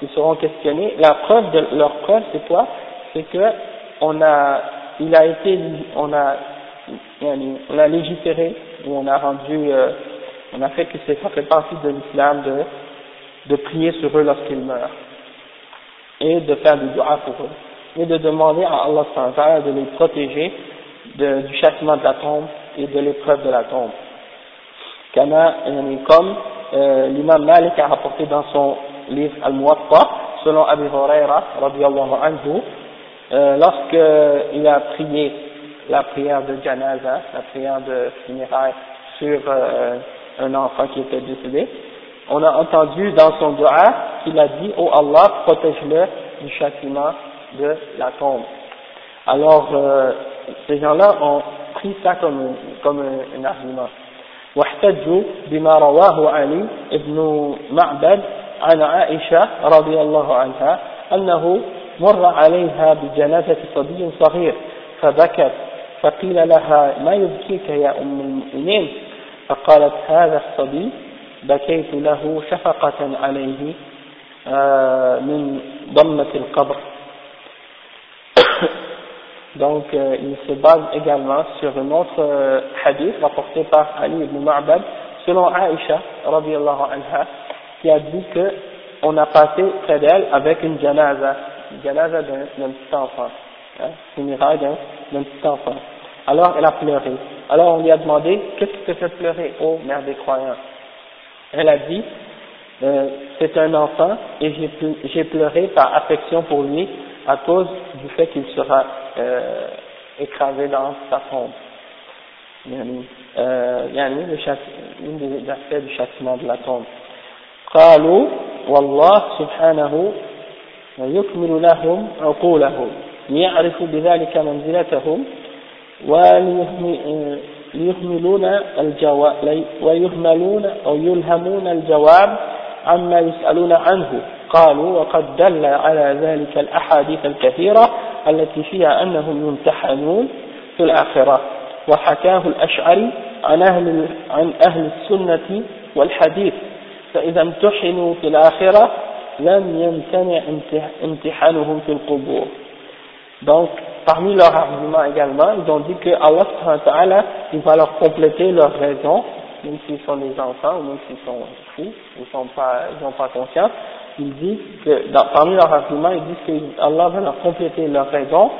ils seront questionnés. La preuve de leur preuve, c'est quoi? C'est que on a, il a été, on a, on a légiféré ou on a rendu, euh, on a fait que ça fait partie de l'islam de, de prier sur eux lorsqu'ils meurent et de faire du dua pour eux et de demander à Allah de les protéger de, du châtiment de la tombe et de l'épreuve de la tombe. comme euh, l'imam Malik a rapporté dans son livre Al-Muwatta, selon Abu Huraira, anhu, euh, lorsqu'il a prié la prière de janaza, la prière de funérailles sur euh, un enfant qui était décédé, on a entendu dans son dua qu'il a dit, oh Allah, protège-le du châtiment de la tombe. Alors, euh, ces gens-là ont pris ça comme, comme un, un argument. واحتجوا بما رواه علي بن معبد عن عائشة رضي الله عنها أنه مر عليها بجنازة صبي صغير فبكت فقيل لها ما يبكيك يا أم المؤمنين فقالت هذا الصبي بكيت له شفقة عليه من ضمة القبر Donc, euh, il se base également sur un autre euh, hadith rapporté par Ali ibn Ma'bad, selon Aïcha, anha, qui a dit que on a passé près d'elle avec une janaza, une janaza d'un petit enfant, hein, funérailles d'un petit enfant. Alors, elle a pleuré. Alors, on lui a demandé, qu'est-ce qui te fait pleurer, ô mère des croyants? Elle a dit, euh, c'est un enfant et j'ai pleuré par affection pour lui à cause du fait qu'il sera euh, écrasé dans sa tombe. يعني يعني une des aspects du châtiment de la tombe. قالوا والله سبحانه يكمل لهم عقولهم ليعرفوا بذلك منزلتهم وليهملون الجواب ويهملون أو يلهمون الجواب عما يسألون عنه قالوا وقد دل على ذلك الأحاديث الكثيرة التي فيها أنهم يمتحنون في الآخرة وحكاه الأشعري عن أهل, عن أهل السنة والحديث فإذا امتحنوا في الآخرة لم يمتنع امتحانهم في القبور Donc, parmi leurs arguments également, ils ont dit que Allah il va leur compléter leurs raisons, même s'ils sont des enfants, ou même s'ils sont fous, ou sont pas, ils n'ont pas conscience, il dit que parmi leurs arguments, ils disent qu'Allah va leur compléter leurs raisons,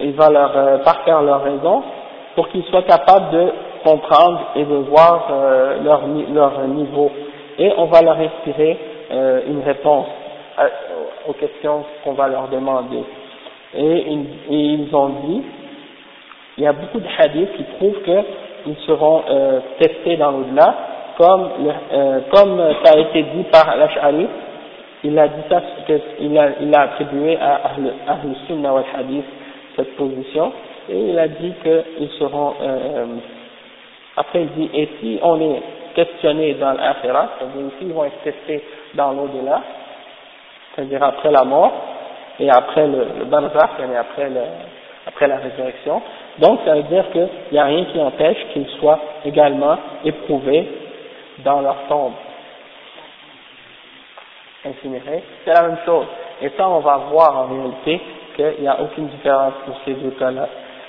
il va leur euh, parfaire leurs raisons pour qu'ils soient capables de comprendre et de voir euh, leur, leur niveau. Et on va leur inspirer euh, une réponse aux questions qu'on va leur demander. Et, ils ont dit, il y a beaucoup de hadiths qui prouvent qu'ils seront testés dans l'au-delà, comme, euh, comme ça a été dit par l'Ash'ari, il a dit ça, il a, il a attribué à Ahl, Ahl Sunnah wal Hadith cette position, et il a dit qu'ils seront, euh, après il dit, et si on est questionné dans l'Akhirah, c'est-à-dire ils vont être testés dans l'au-delà, c'est-à-dire après la mort, et après le, le barzakh, et après, le, après la résurrection, donc ça veut dire qu'il n'y a rien qui empêche qu'ils soient également éprouvés dans leur tombe. Incinérés, c'est la même chose. Et ça, on va voir en réalité qu'il n'y a aucune différence pour ces deux cas-là.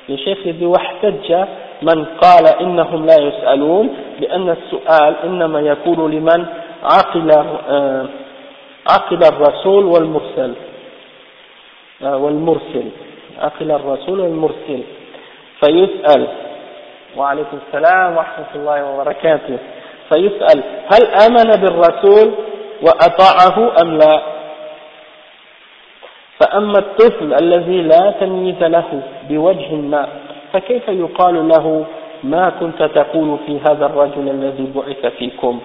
Le chef dit واحتج من قال إنهم لا يسألون بأن السؤال إنما يكون لمن عقل عقل الرسول والمرسل والمرسل عقل الرسول والمرسل فيسأل وعليكم السلام ورحمة الله وبركاته فيسأل هل آمن بالرسول وأطاعه أم لا؟ فأما الطفل الذي لا تمييز له بوجه ما فكيف يقال له ما كنت تقول في هذا الرجل الذي بعث فيكم؟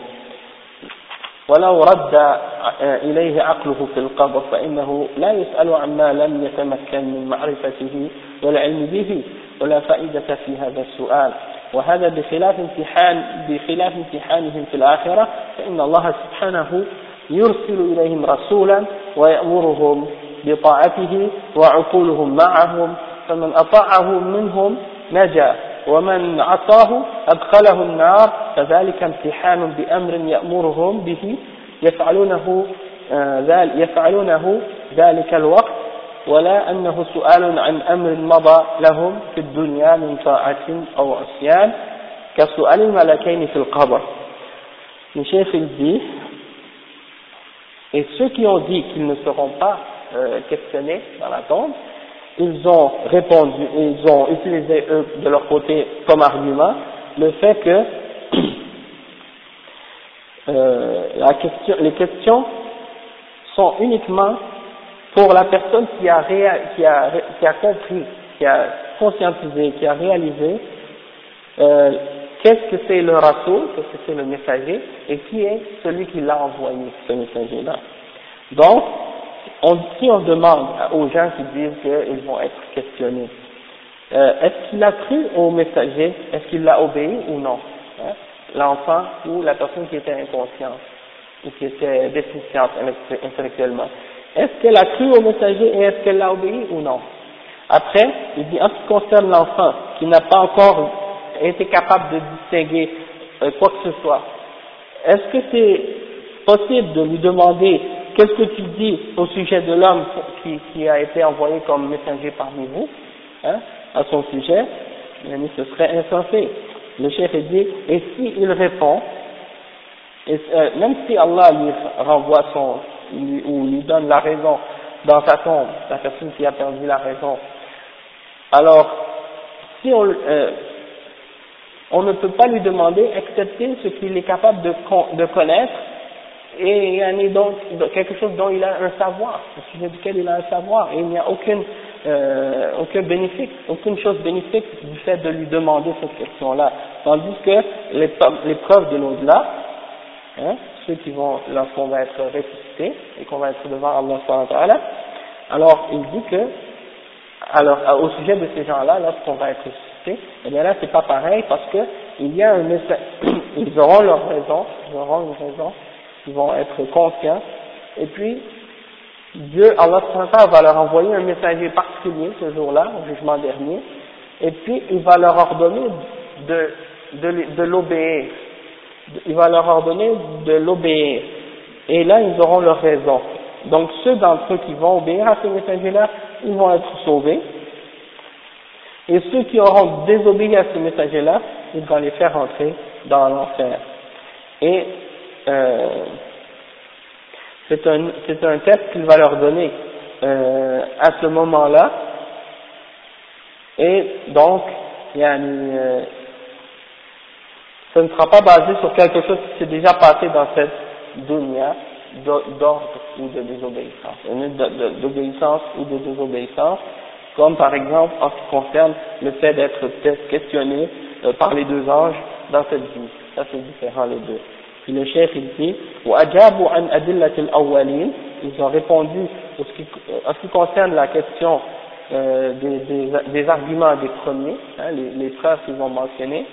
ولو رد إليه عقله في القبر فإنه لا يسأل عما لم يتمكن من معرفته والعلم به ولا فائدة في هذا السؤال. وهذا بخلاف امتحان بخلاف امتحانهم في الآخرة فإن الله سبحانه يرسل إليهم رسولا ويأمرهم بطاعته وعقولهم معهم فمن أطاعه منهم نجا ومن عصاه أدخله النار فذلك امتحان بأمر يأمرهم به يفعلونه آه، يفعلونه ذلك الوقت ولا أنه سؤال عن أمر مضى لهم في الدنيا من طاعة أو عصيان كسؤال الملكين في القبر الشيخ dit et ceux qui ont dit qu'ils ne seront pas euh, questionnés dans la tombe ils ont répondu ils ont utilisé eux de leur côté comme argument le fait que euh, la question, les questions sont uniquement pour la personne qui a, compris, qui a conscientisé, qui a réalisé euh, qu'est-ce que c'est le rasoul, qu'est-ce que c'est le messager, et qui est celui qui l'a envoyé, ce messager-là. Donc, on, si on demande aux gens qui disent qu'ils vont être questionnés, euh, est-ce qu'il a cru au messager, est-ce qu'il l'a obéi ou non hein? L'enfant ou la personne qui était inconsciente ou qui était déficiente intellectuellement. Est-ce qu'elle a cru au messager et est-ce qu'elle l'a obéi ou non? Après, il dit en ce qui concerne l'enfant qui n'a pas encore été capable de distinguer euh, quoi que ce soit, est-ce que c'est possible de lui demander qu'est-ce que tu dis au sujet de l'homme qui, a été envoyé comme messager parmi vous, hein, à son sujet? Ce serait insensé. Le chef dit, et s'il répond, et, euh, même si Allah lui renvoie son, ou lui donne la raison dans sa tombe, la personne qui a perdu la raison, alors, si on, euh, on ne peut pas lui demander, excepté ce qu'il est capable de, de connaître, et il y a donc quelque chose dont il a un savoir, au sujet duquel il a un savoir, et il n'y a aucune, euh, aucun bénéfice, aucune chose bénéfique du fait de lui demander cette question-là. Tandis que les, les preuves de l'au-delà, hein, ceux qui vont, lorsqu'on va être et qu'on va être devant Allah alors il dit que alors, euh, au sujet de ces gens-là, lorsqu'on va être ressuscité, eh bien là, c'est pas pareil parce que il y a un ils auront leur raison, ils auront une raison, ils vont être conscients, et puis, Dieu, Allah va leur envoyer un messager particulier ce jour-là, au jugement dernier, et puis il va leur ordonner de, de l'obéir. Il va leur ordonner de l'obéir. Et là, ils auront leur raison. Donc ceux d'entre eux qui vont obéir à ce messager-là, ils vont être sauvés. Et ceux qui auront désobéi à ce messager-là, ils vont les faire entrer dans l'enfer. Et euh, c'est un, un test qu'il va leur donner euh, à ce moment-là. Et donc, euh, ce ne sera pas basé sur quelque chose qui s'est déjà passé dans cette dunya, d'ordre ou de désobéissance, d'obéissance ou de désobéissance, comme par exemple en ce qui concerne le fait d'être questionné euh, par les deux anges dans cette vie. Ça c'est différent les deux. Puis le chef il dit, ils ont répondu en ce qui, concerne la question euh, des, arguments des premiers, hein, les, les preuves qu'ils ont mentionnées,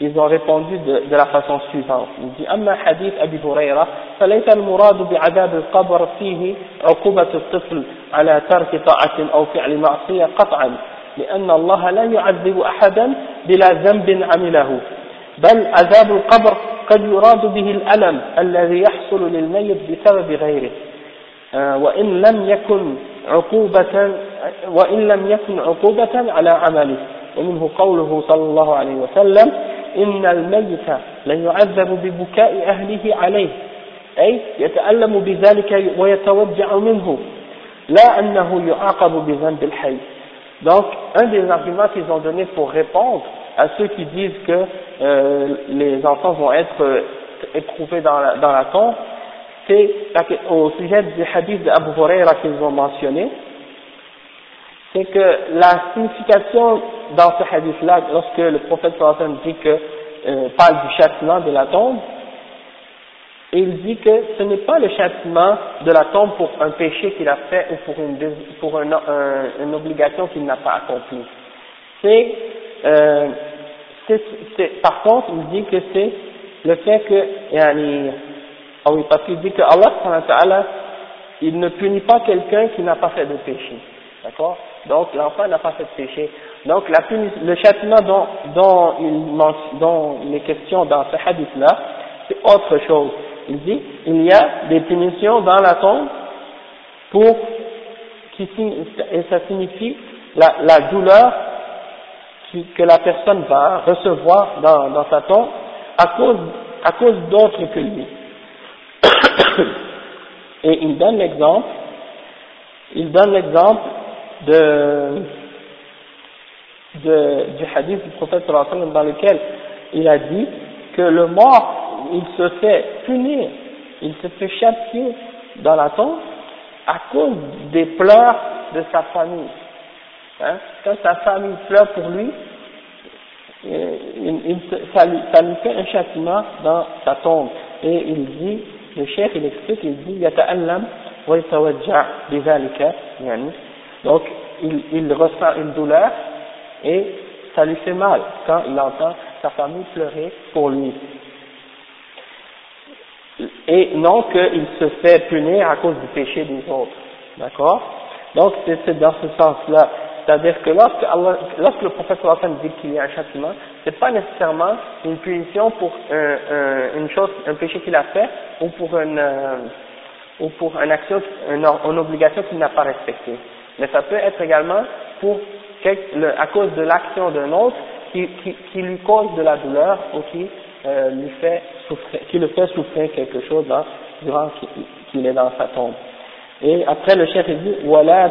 ils ont répondu de, de la façon suivante. Il dit أما حديث أبي هريرة فليس المراد بعذاب القبر فيه عقوبة الطفل على ترك طاعة أو فعل معصية قطعا لأن الله لا يعذب أحدا بلا ذنب عمله. بل عذاب القبر قد يراد به الألم الذي يحصل للميت بسبب غيره. وإن لم يكن عقوبة وإن لم يكن عقوبة على عمله. ومنه قوله صلى الله عليه وسلم إن الميت ليعذب ببكاء أهله عليه أي يتألم بذلك ويتوجع منه لا أنه يعاقب بذنب الحي Donc, un des arguments qu'ils ont donné pour répondre à ceux qui disent que euh, les enfants vont être euh, éprouvés dans la, dans la tombe, c'est au sujet du hadith d'Abu Huraira qu'ils ont mentionné, c'est que la signification dans ce hadith-là, lorsque le prophète sallallahu dit que euh, parle du châtiment de la tombe, il dit que ce n'est pas le châtiment de la tombe pour un péché qu'il a fait ou pour une, pour un, une obligation qu'il n'a pas accomplie. C'est, euh, par contre, il dit que c'est le fait que, ah oui, parce qu'il dit que Allah, il ne punit pas quelqu'un qui n'a pas fait de péché. D'accord? Donc l'enfant n'a pas fait de péché. Donc la le châtiment dont, dont, il, dont il est question dans ce hadith-là, c'est autre chose. Il dit, il y a des punitions dans la tombe pour, qui, et ça signifie la, la douleur que la personne va recevoir dans, dans sa tombe à cause, à cause d'autres que lui. Et il donne l'exemple, il donne l'exemple de, de, du hadith du prophète dans lequel il a dit que le mort, il se fait punir, il se fait châtier dans la tombe à cause des pleurs de sa famille. Hein? Quand sa famille pleure pour lui, il, il, ça, lui, ça lui fait un châtiment dans sa tombe. Et il dit, le chef il explique, il dit, يتألم ويتوجع بذلك يعني donc, il, il ressent une douleur et ça lui fait mal quand il entend sa famille pleurer pour lui. Et non qu'il se fait punir à cause du péché des autres. D'accord? Donc, c'est dans ce sens-là C'est-à-dire que lorsque, Allah, lorsque le prophète dit qu'il y a un châtiment, c'est pas nécessairement une punition pour un, une chose, un péché qu'il a fait ou pour une, euh, ou pour une action, une, une obligation qu'il n'a pas respectée. Mais ça peut être également pour à cause de l'action d'un autre qui, qui, qui, lui cause de la douleur ou qui euh, lui fait souffrir, qui le fait souffrir quelque chose là, durant qu'il est dans sa tombe. Et après le chef dit voilà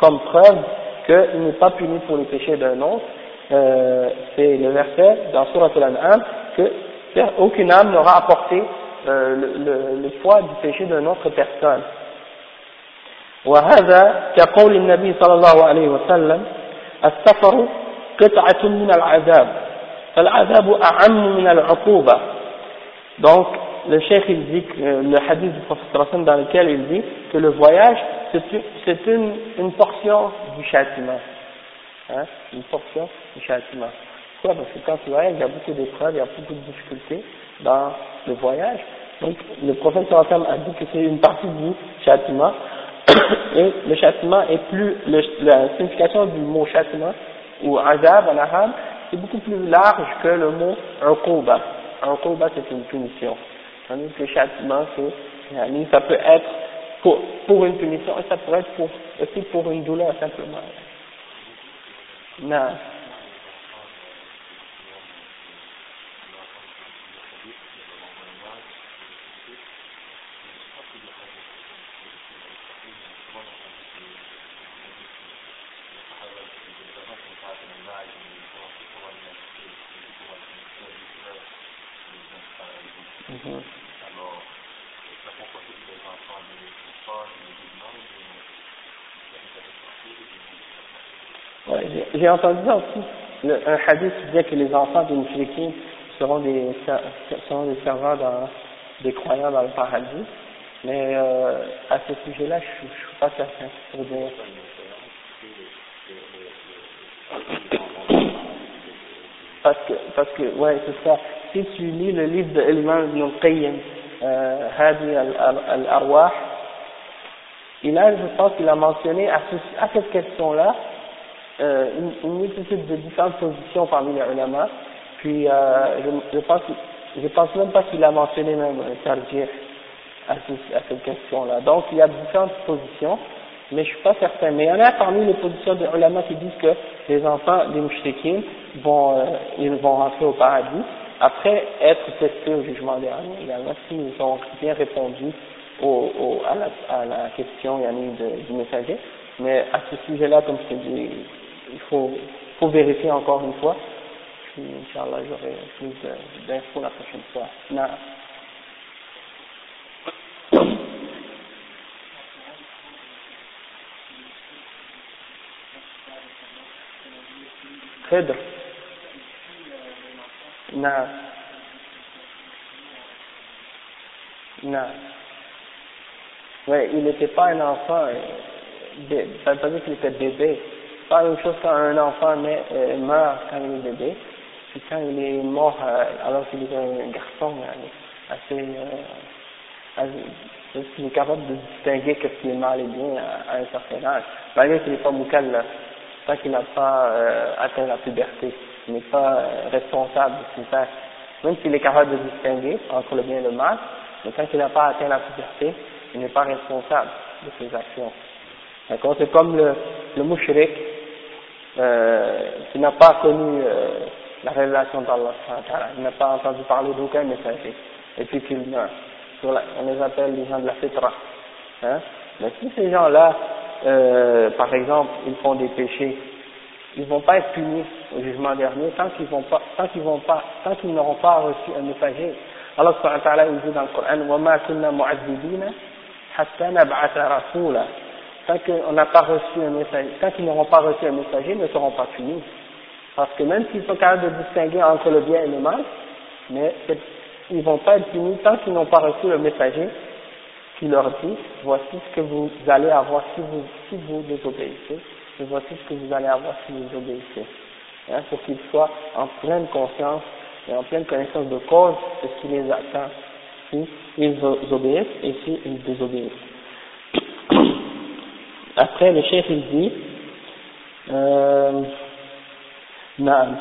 comme preuve qu'il n'est pas puni pour les péchés d'un autre. Euh, c'est le verset dans Surah Al-An'am que aucune âme n'aura apporté euh, le, le, le poids du péché d'une autre personne. وهذا كقول النبي صلى الله عليه وسلم السفر قطعة من العذاب فالعذاب أعم من العقوبة donc le cheikh il dit le hadith du prophète dans lequel il dit que le voyage c'est une, une portion du châtiment hein, une portion du châtiment pourquoi parce que quand tu voyages il y a beaucoup d'épreuves il y a beaucoup de difficultés dans le voyage donc le prophète a dit que c'est une partie du châtiment et le châtiment est plus, la signification du mot châtiment ou azab en arabe, c'est beaucoup plus large que le mot uquba. Uquba c'est une punition. Tandis que châtiment c'est, ça peut être pour, une punition et ça peut être aussi pour une douleur simplement. Non. J'ai entendu aussi, un hadith qui disait que les enfants des musulmans seront des, seront des servants des croyants dans le paradis, mais euh, à ce sujet-là, je ne suis pas certain. Parce que, parce que, ouais, c'est ça. Si tu lis le livre de l'imam Ibn al-Qayyim, euh, Hadi al-Arwah, il a, je pense qu'il a mentionné à cette question-là, euh, une, multitude de différentes positions parmi les ulama, puis euh, je, je, pense, je pense même pas qu'il a mentionné même Tarjih à, à cette question-là. Donc il y a différentes positions, mais je suis pas certain. Mais il y en a parmi les positions des ulama qui disent que les enfants des mouchriquins vont, euh, ils vont rentrer au paradis après être testés au jugement dernier. Il a qui ont bien répondu au, au, à, la, à la question de, du messager. Mais à ce sujet-là, comme je te dis, il faut, faut vérifier encore une fois. Puis, Inch'Allah, j'aurai plus d'infos la prochaine fois. Non. خضر نعم نعم ouais il n'était pas un enfant ça veut pas dire qu'il était bébé pas la même chose quand un enfant euh, meurt quand il est bébé, puis quand il est mort euh, alors qu'il est un garçon euh, assez, assez il est capable de distinguer ce qui est mal et bien à, un certain âge, malgré qu'il n'est pas là, tant qu'il n'a pas atteint la puberté, il n'est pas responsable de ses actes, même s'il est capable de distinguer entre le bien et le mal, mais tant qu'il n'a pas atteint la puberté, il n'est pas responsable de ses actions. D'accord C'est comme le, le mouchrik euh, qui n'a pas connu euh, la révélation d'Allah, il n'a pas entendu parler d'aucun messager, et puis qu'il meurt. on les appelle les gens de la fitra. Hein? Mais si ces gens-là, euh, par exemple, ils font des péchés, ils vont pas être punis au jugement dernier tant qu'ils vont pas, tant qu'ils vont pas, tant qu'ils n'auront pas reçu un messager. Allah subhanahu wa ta'ala il dit dans le Coran, وَمَا كُنَّا مُعَذِّبِينَ حَتَّى نَبْعَثَ رَسُولًا tant qu'on n'a pas reçu un messager, tant qu'ils n'auront pas reçu un messager, ils ne seront pas punis. Parce que même s'ils sont capables de distinguer entre le bien et le mal, mais ils vont pas être punis tant qu'ils n'ont pas reçu le messager qui leur dit, voici ce que vous allez avoir si vous, si vous désobéissez, et voici ce que vous allez avoir si vous obéissez. Hein, pour qu'ils soient en pleine conscience et en pleine connaissance de cause de ce qui les attend si ils obéissent et si ils désobéissent. après le chef il dit euh, نعم.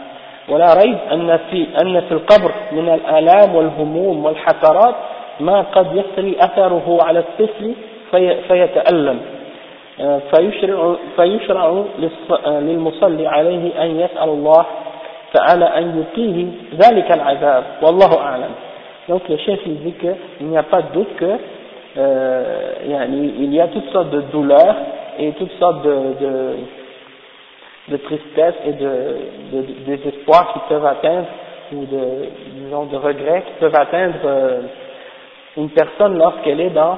ولا ريب أن في أن في القبر من الآلام والهموم والحسرات ما قد يسري أثره على الطفل في فيتألم. فيشرع, فيشرع للمصلي عليه أن يسأل الله تعالى أن يقيه ذلك العذاب. والله أعلم. Donc le chef il dit qu'il n'y a pas de doute que euh, il y a toutes sortes de douleurs et toutes sortes de, de, de tristesse et de, de, désespoir qui peuvent atteindre ou de disons de regrets qui peuvent atteindre euh, une personne lorsqu'elle est dans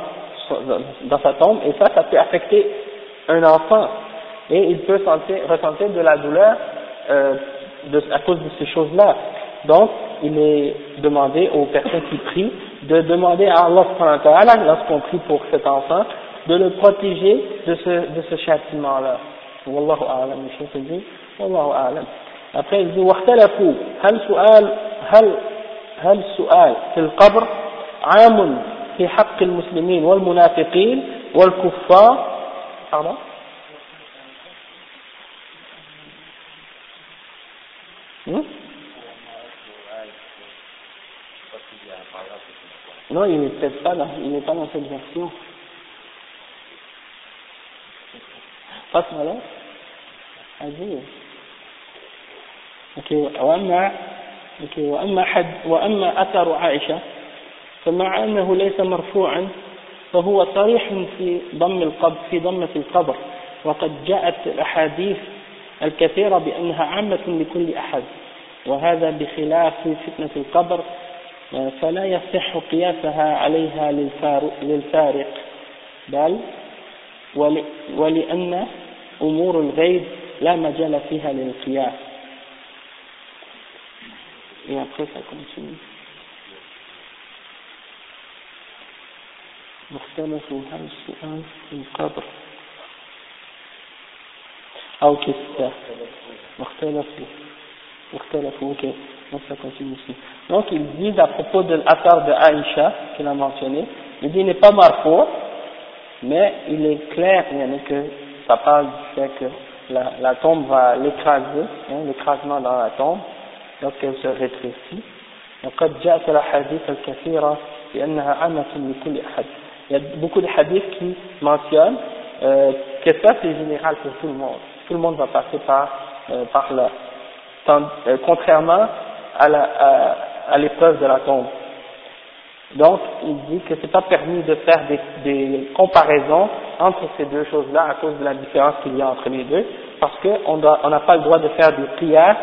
dans sa tombe et ça ça peut affecter un enfant et il peut sentir, ressentir de la douleur euh, de, à cause de ces choses-là. Donc, il est demandé aux personnes qui prient de demander à Allah lorsqu'on prie pour cet enfant, de le protéger de ce, de ce châtiment-là. Wallahu a'lam, le chef dit, Wallahu a'lam. Après, il dit, واختلفوا هل سؤال هل هل السؤال في القبر عام في حق المسلمين والمنافقين والكفار pardon hmm? Non, il n'est peut-être pas dans, il n'est pas dans cette version. Passe-moi là. Vas-y. Ok, وأما ok وأما حد وأما أثر عائشة فمع أنه ليس مرفوعا فهو صريح في ضم القبر في ضمة القبر وقد جاءت الأحاديث الكثيرة بأنها عامة لكل أحد وهذا بخلاف فتنة القبر فلا يصح قياسها عليها للفارق بل ولأن أمور الغيب لا مجال فيها للقياس Et après ça continue. مختلف هل السؤال في القبر أو كسة مختلف مختلف ok donc ça continue ici donc ils disent à propos de l'affaire de Aïcha qu'il a mentionné il dit il n'est pas marfou mais il est clair il y en a que ça parle du fait que la, la tombe va l'écraser hein, l'écrasement dans la tombe lorsqu'elle se rétrécit وقد جاءت الأحاديث الكثيرة بأنها عامة لكل أحد il y a beaucoup de hadiths qui mentionnent euh, que ça c'est général pour tout le monde. Tout le monde va passer par, euh, par là. Euh, contrairement à la, à, à l'épreuve de la tombe. Donc, il dit que c'est pas permis de faire des, des comparaisons entre ces deux choses-là à cause de la différence qu'il y a entre les deux, parce qu'on on n'a pas le droit de faire des prières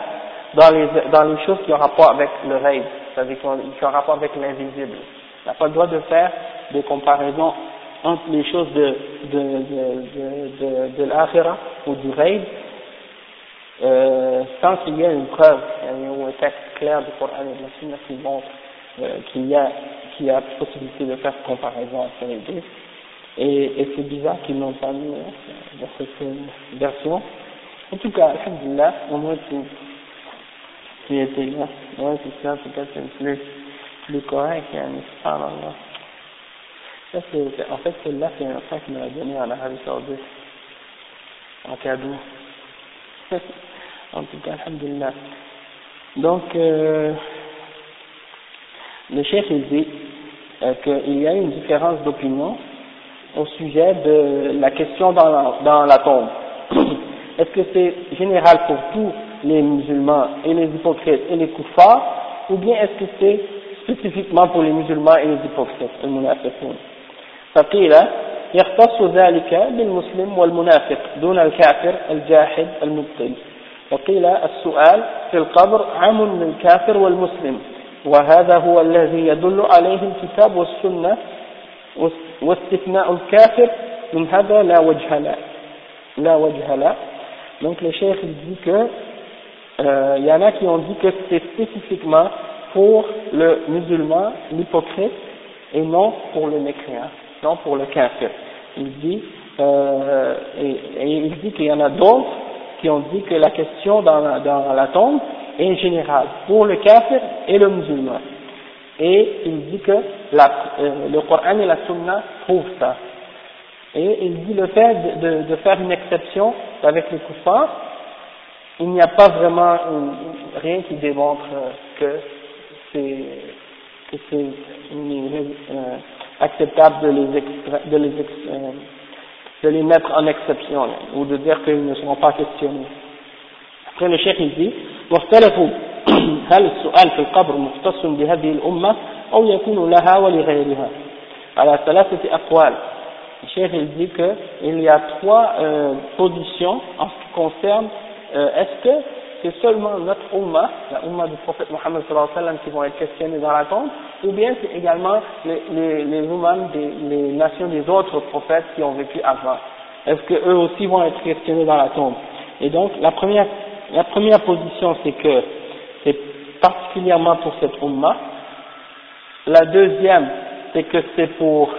dans les, dans les choses qui ont rapport avec le rêve, c'est-à-dire qui ont rapport avec l'invisible. On n'a pas le droit de faire des comparaisons entre les choses de, de, de, de, de l'akhira ou du rêve euh, sans qu'il y ait une preuve, ou un texte clair du Coran et de la qui montre euh, qu'il y a qu'il y a possibilité de faire comparaison entre les deux. Et, c'est bizarre qu'ils n'ont pas mis euh, dans cette euh, version. En tout cas, alhamdulillah, au moins tu, tu étais là. Ouais, c'est ça, peut-être c'est plus, plus correct, hein, subhanallah. Ça, c'est, en fait, celle-là, c'est un frère qui me l'a donné en Arabie Saoudite, en cadeau. en tout cas, alhamdulillah. Donc, euh, le chef, il dit euh, qu'il y a une différence d'opinion au sujet de la question dans la, dans la tombe. Est-ce que c'est général pour tous les musulmans et les hypocrites et les koufars, ou bien est-ce que c'est spécifiquement pour les musulmans et les hypocrites, les munafiqun فقيل يختص ذلك بالمسلم والمنافق دون الكافر الجاحد المبطل وقيل السؤال في القبر عام للكافر والمسلم وهذا هو الذي يدل عليه الكتاب والسنة واستثناء الكافر من هذا لا وجه لا لا وجه لا donc le chef dit que euh, il y en a qui ont dit que c'est spécifiquement pour le musulman l'hypocrite et non pour le mécréant non pour le kafir. Il dit, euh, et, il dit qu'il y en a d'autres qui ont dit que la question dans la, dans la tombe est générale pour le kafir et le musulman. Et il dit que euh, le Coran et la Sunna prouvent ça. Et il dit le fait de, faire une exception avec les kuffars, il n'y a pas vraiment rien qui démontre que c'est que c'est euh, acceptable de les, euh, de les mettre en exception ou de dire qu'ils ne seront pas questionnés. Après le chef il dit واختلفوا هل السؤال في القبر مختص بهذه الأمة أو يكون لها ولغيرها على ثلاثة أقوال le chef il dit qu'il y a trois euh, positions en ce qui concerne euh, est-ce que c'est seulement notre Ummah, la Ummah du prophète Mohammed sallallahu alayhi wa sallam qui vont être questionnés dans la tombe, ou bien c'est également les, les, les des les nations des autres prophètes qui ont vécu avant. Est-ce qu'eux aussi vont être questionnés dans la tombe Et donc, la première, la première position, c'est que c'est particulièrement pour cette Ummah. La deuxième, c'est que c'est pour,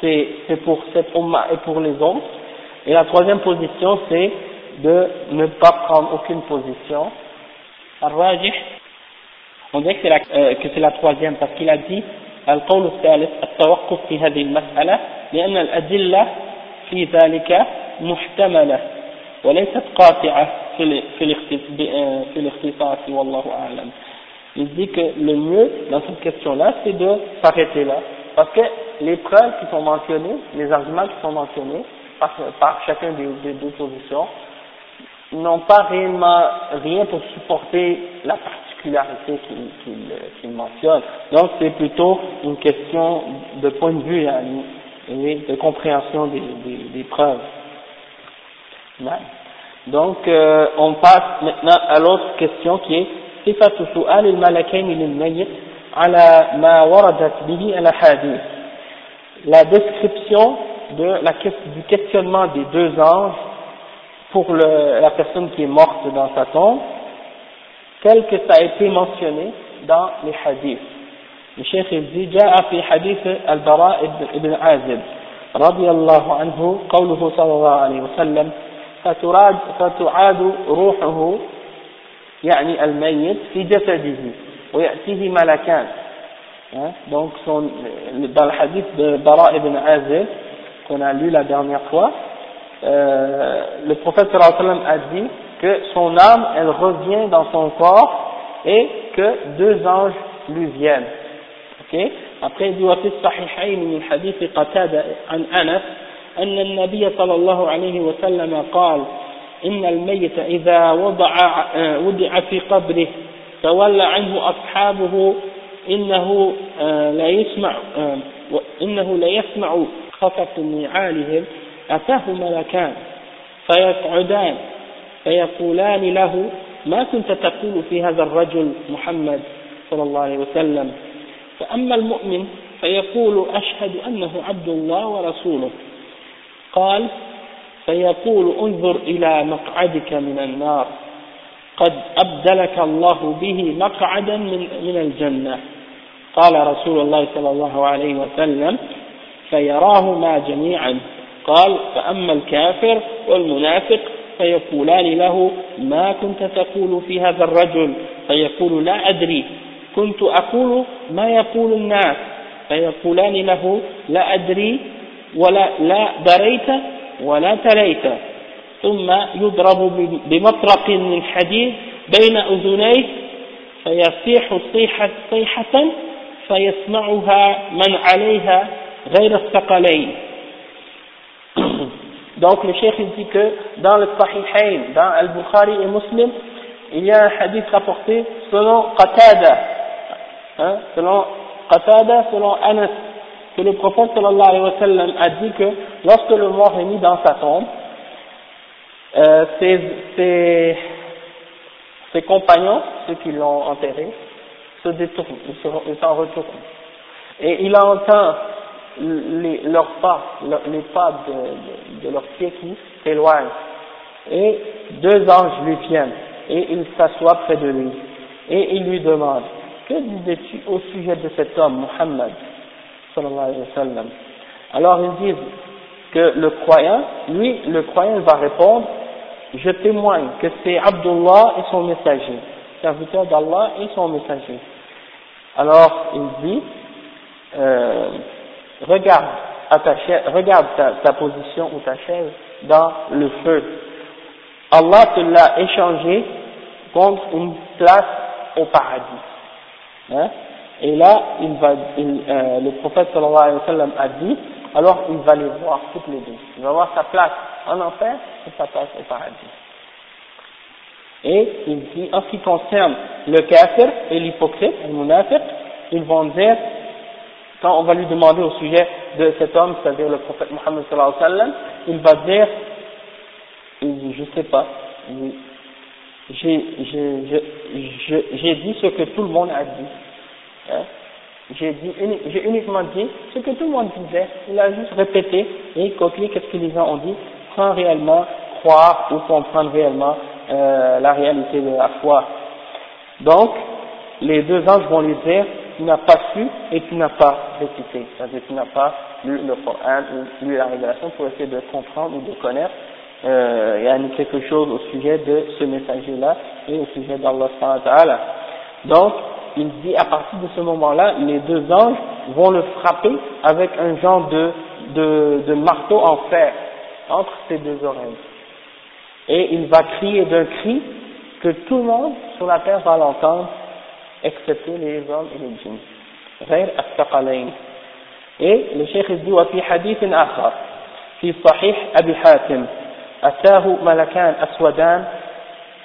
c'est pour cette Ummah et pour les autres. Et la troisième position, c'est de ne pas prendre aucune position. On dirait que c'est la, euh, que c'est la troisième parce qu'il a dit القول الثالث التوقف في هذه المسألة لأن الأدلة في ذلك محتملة وليست قاطعة في في الاختصاص والله أعلم. Il dit que le mieux dans cette question-là, c'est de s'arrêter là. Parce que les preuves qui sont mentionnées, les arguments qui sont mentionnés par, par chacun des, des deux positions, n'ont pas réellement rien pour supporter la particularité qu'il mentionne. Donc c'est plutôt une question de point de vue et de compréhension des, des, des preuves. Donc euh, on passe maintenant à l'autre question qui est صفة سؤال الملكين للميت على ما وردت به الأحاديث. La description de la, du questionnement des deux anges pour le, la personne qui est morte dans sa tombe, tel que ça a été mentionné dans les hadiths. Le cheikh il dit, جاء في حديث البراء بن عازب رضي الله عنه قوله صلى الله عليه وسلم فتراد فتعاد روحه يعني الميت في جسده ويأتيه ملكان donc son, dans le hadith de Bara ibn Azib qu'on a lu la dernière fois euh, le prophète sallam a dit que son âme, elle revient dans son corps et que deux anges lui viennent. Ok Après, il dit وفي الصحيحين من حديث قتادة عن أنس أن النبي صلى الله عليه وسلم قال إن الميت إذا وضع وضع في قبره تولى عنه أصحابه إنه لا يسمع إنه لا يسمع خفق نعالهم أتاه ملكان فيقعدان فيقولان له ما كنت تقول في هذا الرجل محمد صلى الله عليه وسلم؟ فأما المؤمن فيقول أشهد أنه عبد الله ورسوله. قال فيقول انظر إلى مقعدك من النار. قد أبدلك الله به مقعدا من, من الجنة. قال رسول الله صلى الله عليه وسلم فيراهما جميعا. قال فأما الكافر والمنافق فيقولان له ما كنت تقول في هذا الرجل؟ فيقول لا أدري. كنت أقول ما يقول الناس. فيقولان له لا أدري. ولا لا دريت ولا تليت ثم يضرب بمطرق من حديد بين أذنيه فيصيح صيحة, صيحة فيسمعها من عليها غير الثقلين Donc le cheikh il dit que dans le Sahihain, dans Al-Bukhari et Muslim, il y a un hadith rapporté selon Qatada, hein, selon Qatada, selon Anas, que le prophète sallallahu alayhi wa sallam a dit que lorsque le mort est mis dans sa tombe, euh, ses, ses, ses, compagnons, ceux qui l'ont enterré, se détournent, ils s'en retournent. Et il entend les, leurs pas, les pas de, de, leurs pieds qui s'éloignent. Et deux anges lui viennent et il s'assoit près de lui. Et il lui demande, que disais-tu au sujet de cet homme, Muhammad? Alors ils disent que le croyant, lui, le croyant va répondre, je témoigne que c'est Abdullah et son messager, serviteur d'Allah et son messager. Alors il dit, euh, regarde ta position ou ta chaise dans le feu. Allah te l'a échangé contre une place au paradis. Hein? Et là, il va, il, euh, le prophète sallallahu alayhi wa sallam a dit, alors il va les voir toutes les deux. Il va voir sa place en enfer et sa place au paradis. Et il dit, en ce qui concerne le kafir et l'hypocrite, le munafiq, ils vont dire, quand on va lui demander au sujet de cet homme, c'est-à-dire le prophète Mohammed sallallahu alayhi wa sallam, il va dire, il dit, je sais pas, j'ai dit ce que tout le monde a dit. Hein? J'ai uniquement dit ce que tout le monde disait. Il a juste répété et copié qu'est-ce que les gens ont dit, sans réellement croire ou comprendre réellement euh, la réalité de la foi. Donc, les deux anges vont lui dire, tu n'as pas su et tu n'as pas récité. C'est-à-dire, tu n'as pas lu le Coran ou lu la révélation pour essayer de comprendre ou de connaître euh, il y a quelque chose au sujet de ce messager-là et au sujet d'Allah Donc, il dit à partir de ce moment-là, les deux anges vont le frapper avec un genre de, de, de marteau en fer entre ses deux oreilles. Et il va crier d'un cri que tout le monde sur la terre va l'entendre, excepté les hommes et les djinns. Et le cheikh dit, وفي حديث آخر في صحيح أبي حاتم أتاه ملكان أسودان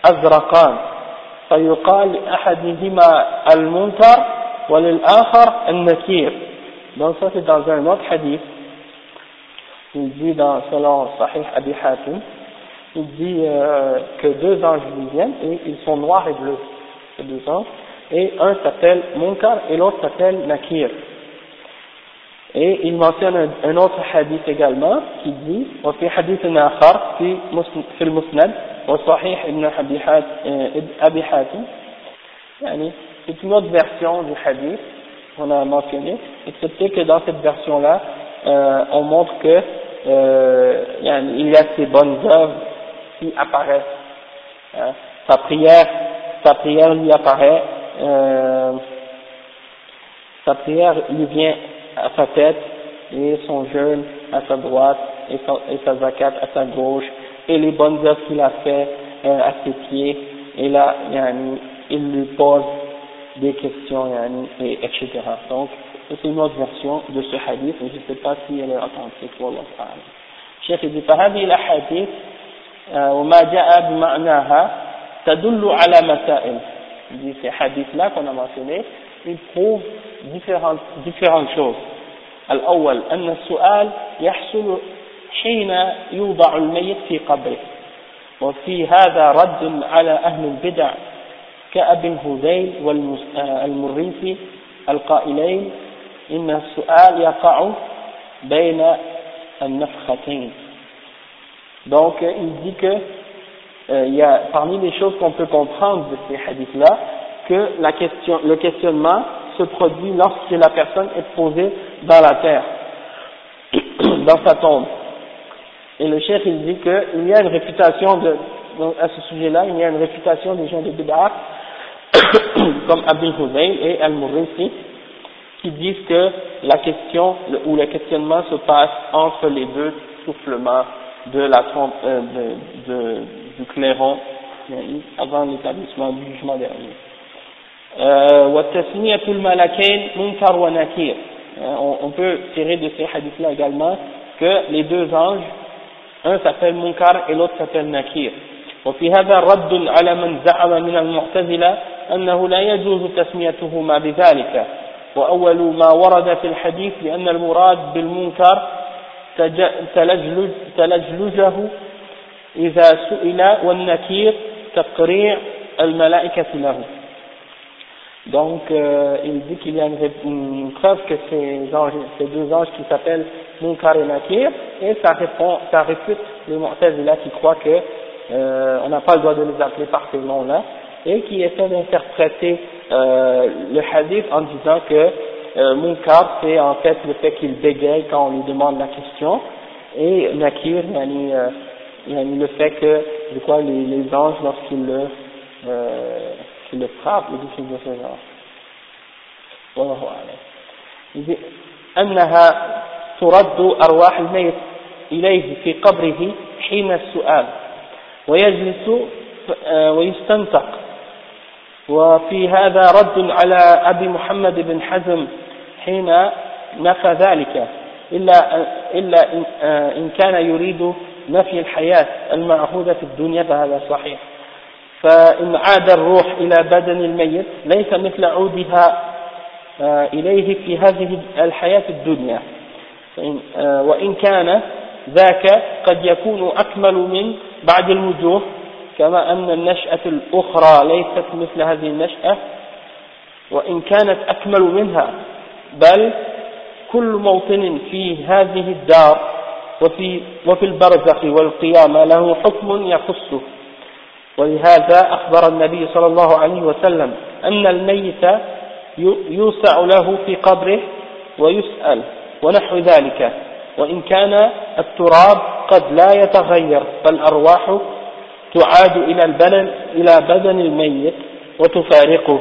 أزرقان فيقال لأحدهما المنكر وللآخر النكير donc ça c'est dans un autre hadith il dit dans selon Sahih Abi Hatim il dit euh, que deux anges lui viennent et ils sont noirs et bleus ces deux anges et un s'appelle Munkar et l'autre s'appelle Nakir Et il mentionne un, un autre hadith également qui dit وفي حديث آخر في في المسند وصحيح ابن أبي حاتم يعني c'est une autre version du hadith qu'on a mentionné excepté que dans cette version là euh, on montre que euh, il y a ces bonnes œuvres qui apparaissent hein. sa prière sa prière lui apparaît euh, sa prière lui vient à sa tête et son jeûne à sa droite et sa, et sa zakat à sa gauche et les bonnes œuvres qu'il a fait euh, à ses pieds et là yani, il lui pose des questions yani, et etc. donc c'est une autre version de ce hadith et je ne sais pas si elle est authentique والله تعالى الشيخ يقول فهذه الأحاديث وما جاء بمعناها تدل على مسائل dit ces hadiths là qu'on a mentionné ils prouvent différentes, différentes choses. الأول أن السؤال يحصل حين يوضع الميت في قبره وفي هذا رد على أهل البدع كأبي الهذيل والمريسي القائلين إن السؤال يقع بين النفختين donc il dit que euh, il y a parmi les choses qu'on peut comprendre de ces hadiths là que la question, le questionnement se produit lorsque la personne est posée dans la terre, dans sa tombe. Et le chef il dit qu'il y a une réputation de, à ce sujet-là, il y a une réputation des gens de Bid'ah, comme Abdul Hussein et Al-Murrisi, qui disent que la question ou le questionnement se passe entre les deux soufflements de la euh, de, du clairon avant l'établissement du jugement dernier. Euh, on peut tirer de ces hadiths-là également que les deux anges, un s'appelle Munkar et l'autre s'appelle Nakir. وفي هذا رد على من زعم من المعتزلة أنه لا يجوز تسميتهما بذلك وأول ما ورد في الحديث لأن المراد بالمنكر تلجلج تلجلجه إذا سئل والنكير تقريع الملائكة له Donc, euh, il dit qu'il y a une, preuve que ces, anges, ces deux anges qui s'appellent Munkar et Nakir, et ça répond, ça réfute les Mu'tazila qui croient que euh, on n'a pas le droit de les appeler par ces noms-là, et qui essaient d'interpréter euh, le hadith en disant que euh, Munkar, c'est en fait le fait qu'il bégaye quand on lui demande la question, et Nakir, yani, euh, yani le fait que, je crois, les, les anges, lorsqu'ils le euh, qui le frappe ou des choses de ce genre. والله أعلم. أنها ترد أرواح الميت إليه في قبره حين السؤال ويجلس ويستنطق وفي هذا رد على أبي محمد بن حزم حين نفى ذلك إلا, إلا إن كان يريد نفي الحياة المعهودة في الدنيا فهذا صحيح فإن عاد الروح إلى بدن الميت ليس مثل عودها آه، إليه في هذه الحياة الدنيا. آه، وإن كان ذاك قد يكون أكمل من بعد الوجوه كما أن النشأة الأخرى ليست مثل هذه النشأة. وإن كانت أكمل منها بل كل موطن في هذه الدار وفي, وفي البرزخ والقيامة له حكم يخصه. ولهذا أخبر النبي صلى الله عليه وسلم أن الميت يوسع له في قبره ويسأل ونحو ذلك وإن كان التراب قد لا يتغير فالأرواح تعاد إلى البدن إلى بدن الميت وتفارقه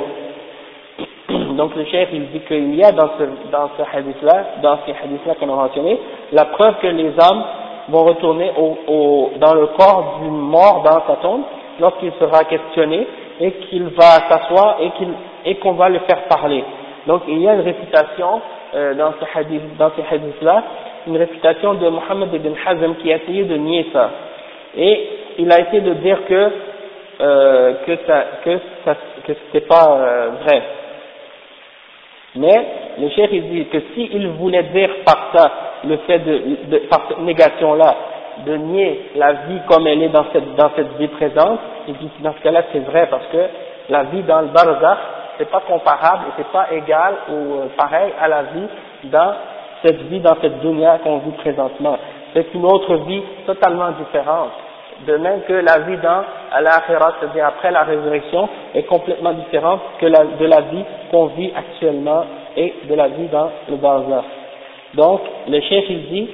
Donc le chef il dit qu'il y a dans ce, dans ce hadith-là, dans ces hadiths-là qu'on a mentionné, la preuve que les âmes vont retourner au, au, dans le corps du mort dans sa tombe lorsqu'il sera questionné et qu'il va s'asseoir et qu'il et qu'on va le faire parler. Donc il y a une réputation euh, dans ce hadith dans ces hadiths là, une réputation de Mohammed ibn Hazm qui a essayé de nier ça. Et il a essayé de dire que euh, que ça que ça que c'était pas euh, vrai. Mais le chef il dit que s'il voulait dire par ça le fait de, de par cette négation là de nier la vie comme elle est dans cette, dans cette vie présente, et puis dans ce cas-là c'est vrai parce que la vie dans le barzakh, c'est pas comparable et c'est pas égal ou euh, pareil à la vie dans cette vie, dans cette dunya qu'on vit présentement. C'est une autre vie totalement différente. De même que la vie dans l'akhirah, c'est-à-dire après la résurrection, est complètement différente que la, de la vie qu'on vit actuellement et de la vie dans le barzakh. Donc, le chef il dit,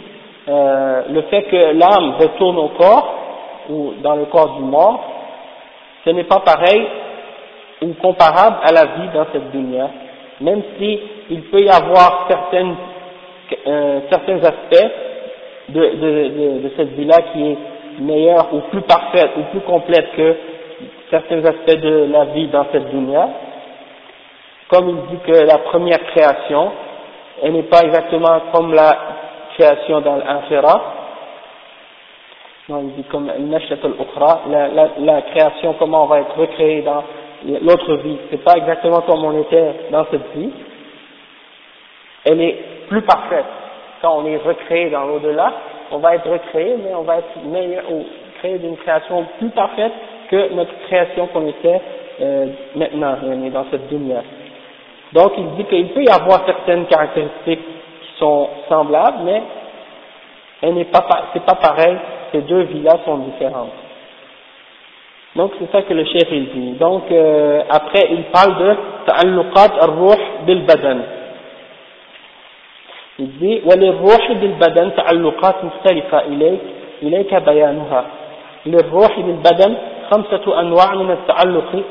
euh, le fait que l'âme retourne au corps, ou dans le corps du mort, ce n'est pas pareil ou comparable à la vie dans cette dunya, même si il peut y avoir certaines, euh, certains aspects de, de, cette vie-là qui est meilleure ou plus parfaite ou plus complète que certains aspects de la vie dans cette dunya, comme il dit que la première création, elle n'est pas exactement comme la création dans l'akhirah. Non, il dit comme la, la, la création, comment on va être recréé dans l'autre vie. C'est pas exactement comme on était dans cette vie. Elle est plus parfaite. Quand on est recréé dans l'au-delà, on va être recréé, mais on va être meilleur ou créé d'une création plus parfaite que notre création qu'on était euh, maintenant, dans cette dunya. Donc il dit qu'il peut y avoir certaines caractéristiques sont semblables, mais ce n'est pas, c'est pas pareil, ces deux vies-là sont différentes. Donc c'est ça que le chef il dit. Donc euh, après il parle de ta'alluqat al-ruh bil badan. Il dit وللروح بالبدن تعلقات مختلفة إليك إليك بيانها. للروح بالبدن خمسة أنواع من التعلق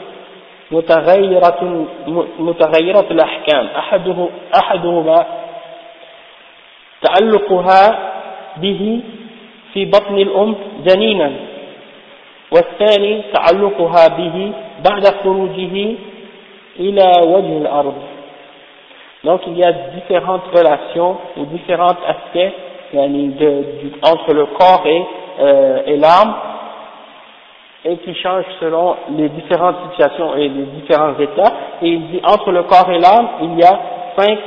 متغيرة متغيرة الأحكام أحده أحدهما تعلقها به في بطن الأم جنينا والثاني تعلقها به بعد خروجه إلى وجه الأرض Donc il y a différentes relations ou différents aspects yani de, de, entre le corps et, euh, et l'âme et qui changent selon les différentes situations et les différents états. Et il dit entre le corps et l'âme, il y a cinq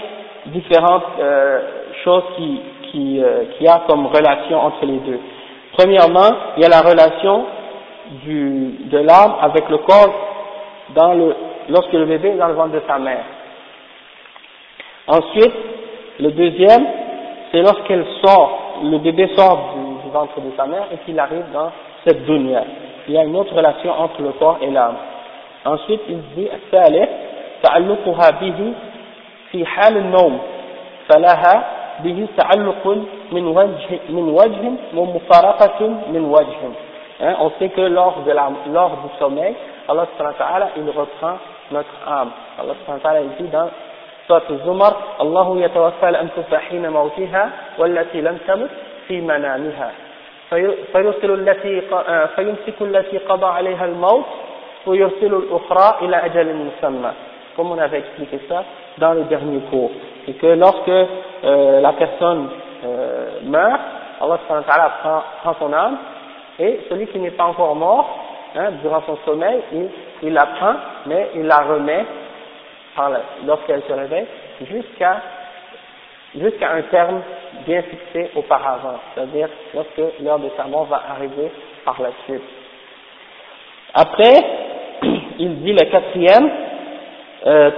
différentes euh, chose qui, qui, euh, qui a comme relation entre les deux. Premièrement, il y a la relation du, de l'âme avec le corps dans le, lorsque le bébé est dans le ventre de sa mère. Ensuite, le deuxième, c'est lorsqu'elle sort, le bébé sort du, du, ventre de sa mère et qu'il arrive dans cette dunya. Il y a une autre relation entre le corps et l'âme. Ensuite, il dit, الثالث تعلقها به في حال النوم فلها به تعلق من وجه من وجه ومفارقة من وجه. Hein, on sait que lors de la lors du sommeil Allah subhanahu wa ta'ala il reprend notre âme. Allah subhanahu wa ta'ala dit dans سورة الزمر الله يتوفى الأنفس حين موتها والتي لم تمت في منامها فيرسل التي فيمسك التي قضى عليها الموت ويرسل الأخرى إلى أجل مسمى كما نحن ذكرنا في dans le dernier cours. c'est que lorsque euh, la personne euh, meurt, Allah prend, prend son âme, et celui qui n'est pas encore mort, hein, durant son sommeil, il, il la prend, mais il la remet lorsqu'elle se réveille, jusqu'à un terme bien fixé auparavant, c'est-à-dire lorsque l'heure de sa mort va arriver par la suite. Après, il dit le quatrième, euh,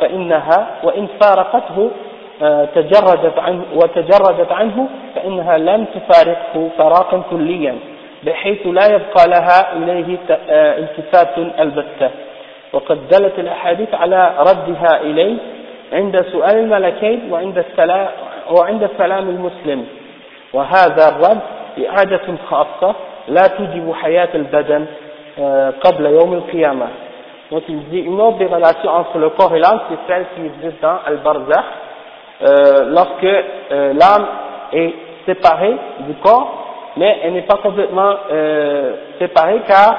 فإنها وإن فارقته تجردت عنه وتجردت عنه فإنها لم تفارقه فراقا كليا بحيث لا يبقى لها إليه التفات البتة. وقد دلت الأحاديث على ردها إليه عند سؤال الملكين وعند السلام وعند السلام المسلم. وهذا الرد إعادة خاصة لا تجب حياة البدن قبل يوم القيامة. Donc il dit une autre des relations entre le corps et l'âme, c'est celle qui existe dans Al-Barzakh, euh, lorsque euh, l'âme est séparée du corps, mais elle n'est pas complètement euh, séparée car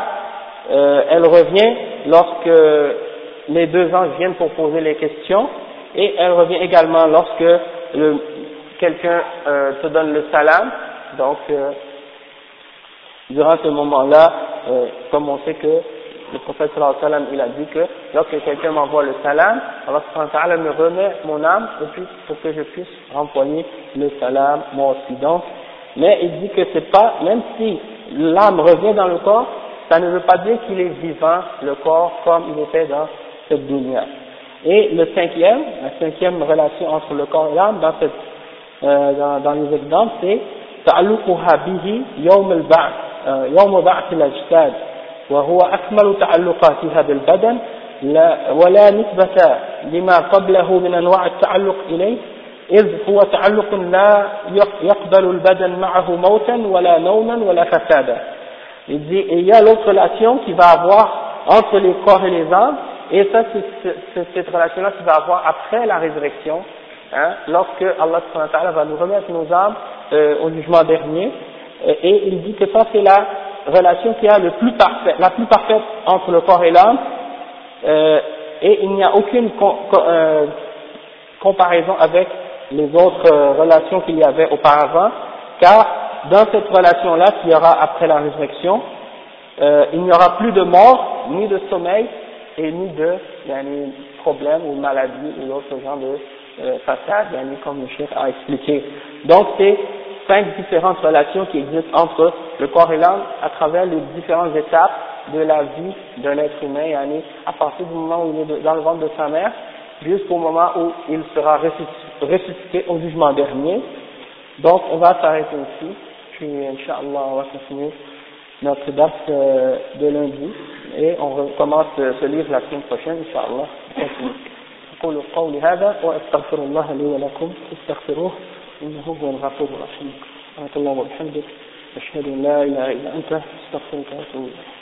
euh, elle revient lorsque les deux anges viennent pour poser les questions et elle revient également lorsque quelqu'un euh, te donne le salam, donc euh, durant ce moment-là, comme on sait que le prophète sallam, il a dit que lorsque quelqu'un m'envoie le salam, Allah sallam me remet mon âme et puis pour que je puisse renvoyer le salam moi aussi. Donc, mais il dit que c'est pas, même si l'âme revient dans le corps, ça ne veut pas dire qu'il est vivant, le corps, comme il était dans cette dunya. Et le cinquième, la cinquième relation entre le corps et l'âme dans cette, euh, dans, dans les exemples, c'est ta'alluquha bihi yawm al-ba'th, euh, yawm al-ba'th al-ajdad. وهو أكمل تعلقاتها بالبدن لا ولا نسبة لما قبله من أنواع التعلق إليه إذ هو تعلق لا يقبل البدن معه موتا ولا نوما ولا فسادا il dit il y a l'autre relation qui va avoir entre les corps et les âmes Et ça, c'est cette relation-là qui va avoir après la résurrection, hein, lorsque Allah va nous remettre nos âmes euh, au jugement dernier. Euh, et il dit que ça, c'est la relation qui a le plus parfait, la plus parfaite entre le corps et l'âme. Euh, et il n'y a aucune euh, comparaison avec les autres euh, relations qu'il y avait auparavant, car dans cette relation-là qu'il y aura après la résurrection, il n'y aura plus de mort ni de sommeil, et ni de yani, problèmes ou maladies ou d'autres genre de euh, façade, yani, comme le chef a expliqué. Donc c'est cinq différentes relations qui existent entre le corps et l'âme à travers les différentes étapes de la vie d'un être humain, yani, à partir du moment où il est dans le ventre de sa mère jusqu'au moment où il sera ressuscité au jugement dernier. Donc on va s'arrêter ici, puis Inch'Allah on va continuer notre date euh, de lundi et on recommence ce livre la semaine prochaine Inch'Allah أقول قولي هذا وأستغفر الله لي ولكم استغفروه إنه هو الغفور الرحيم. سبحانك اللهم وبحمدك أشهد أن لا إله إلا أنت أستغفرك وأتوب إليك.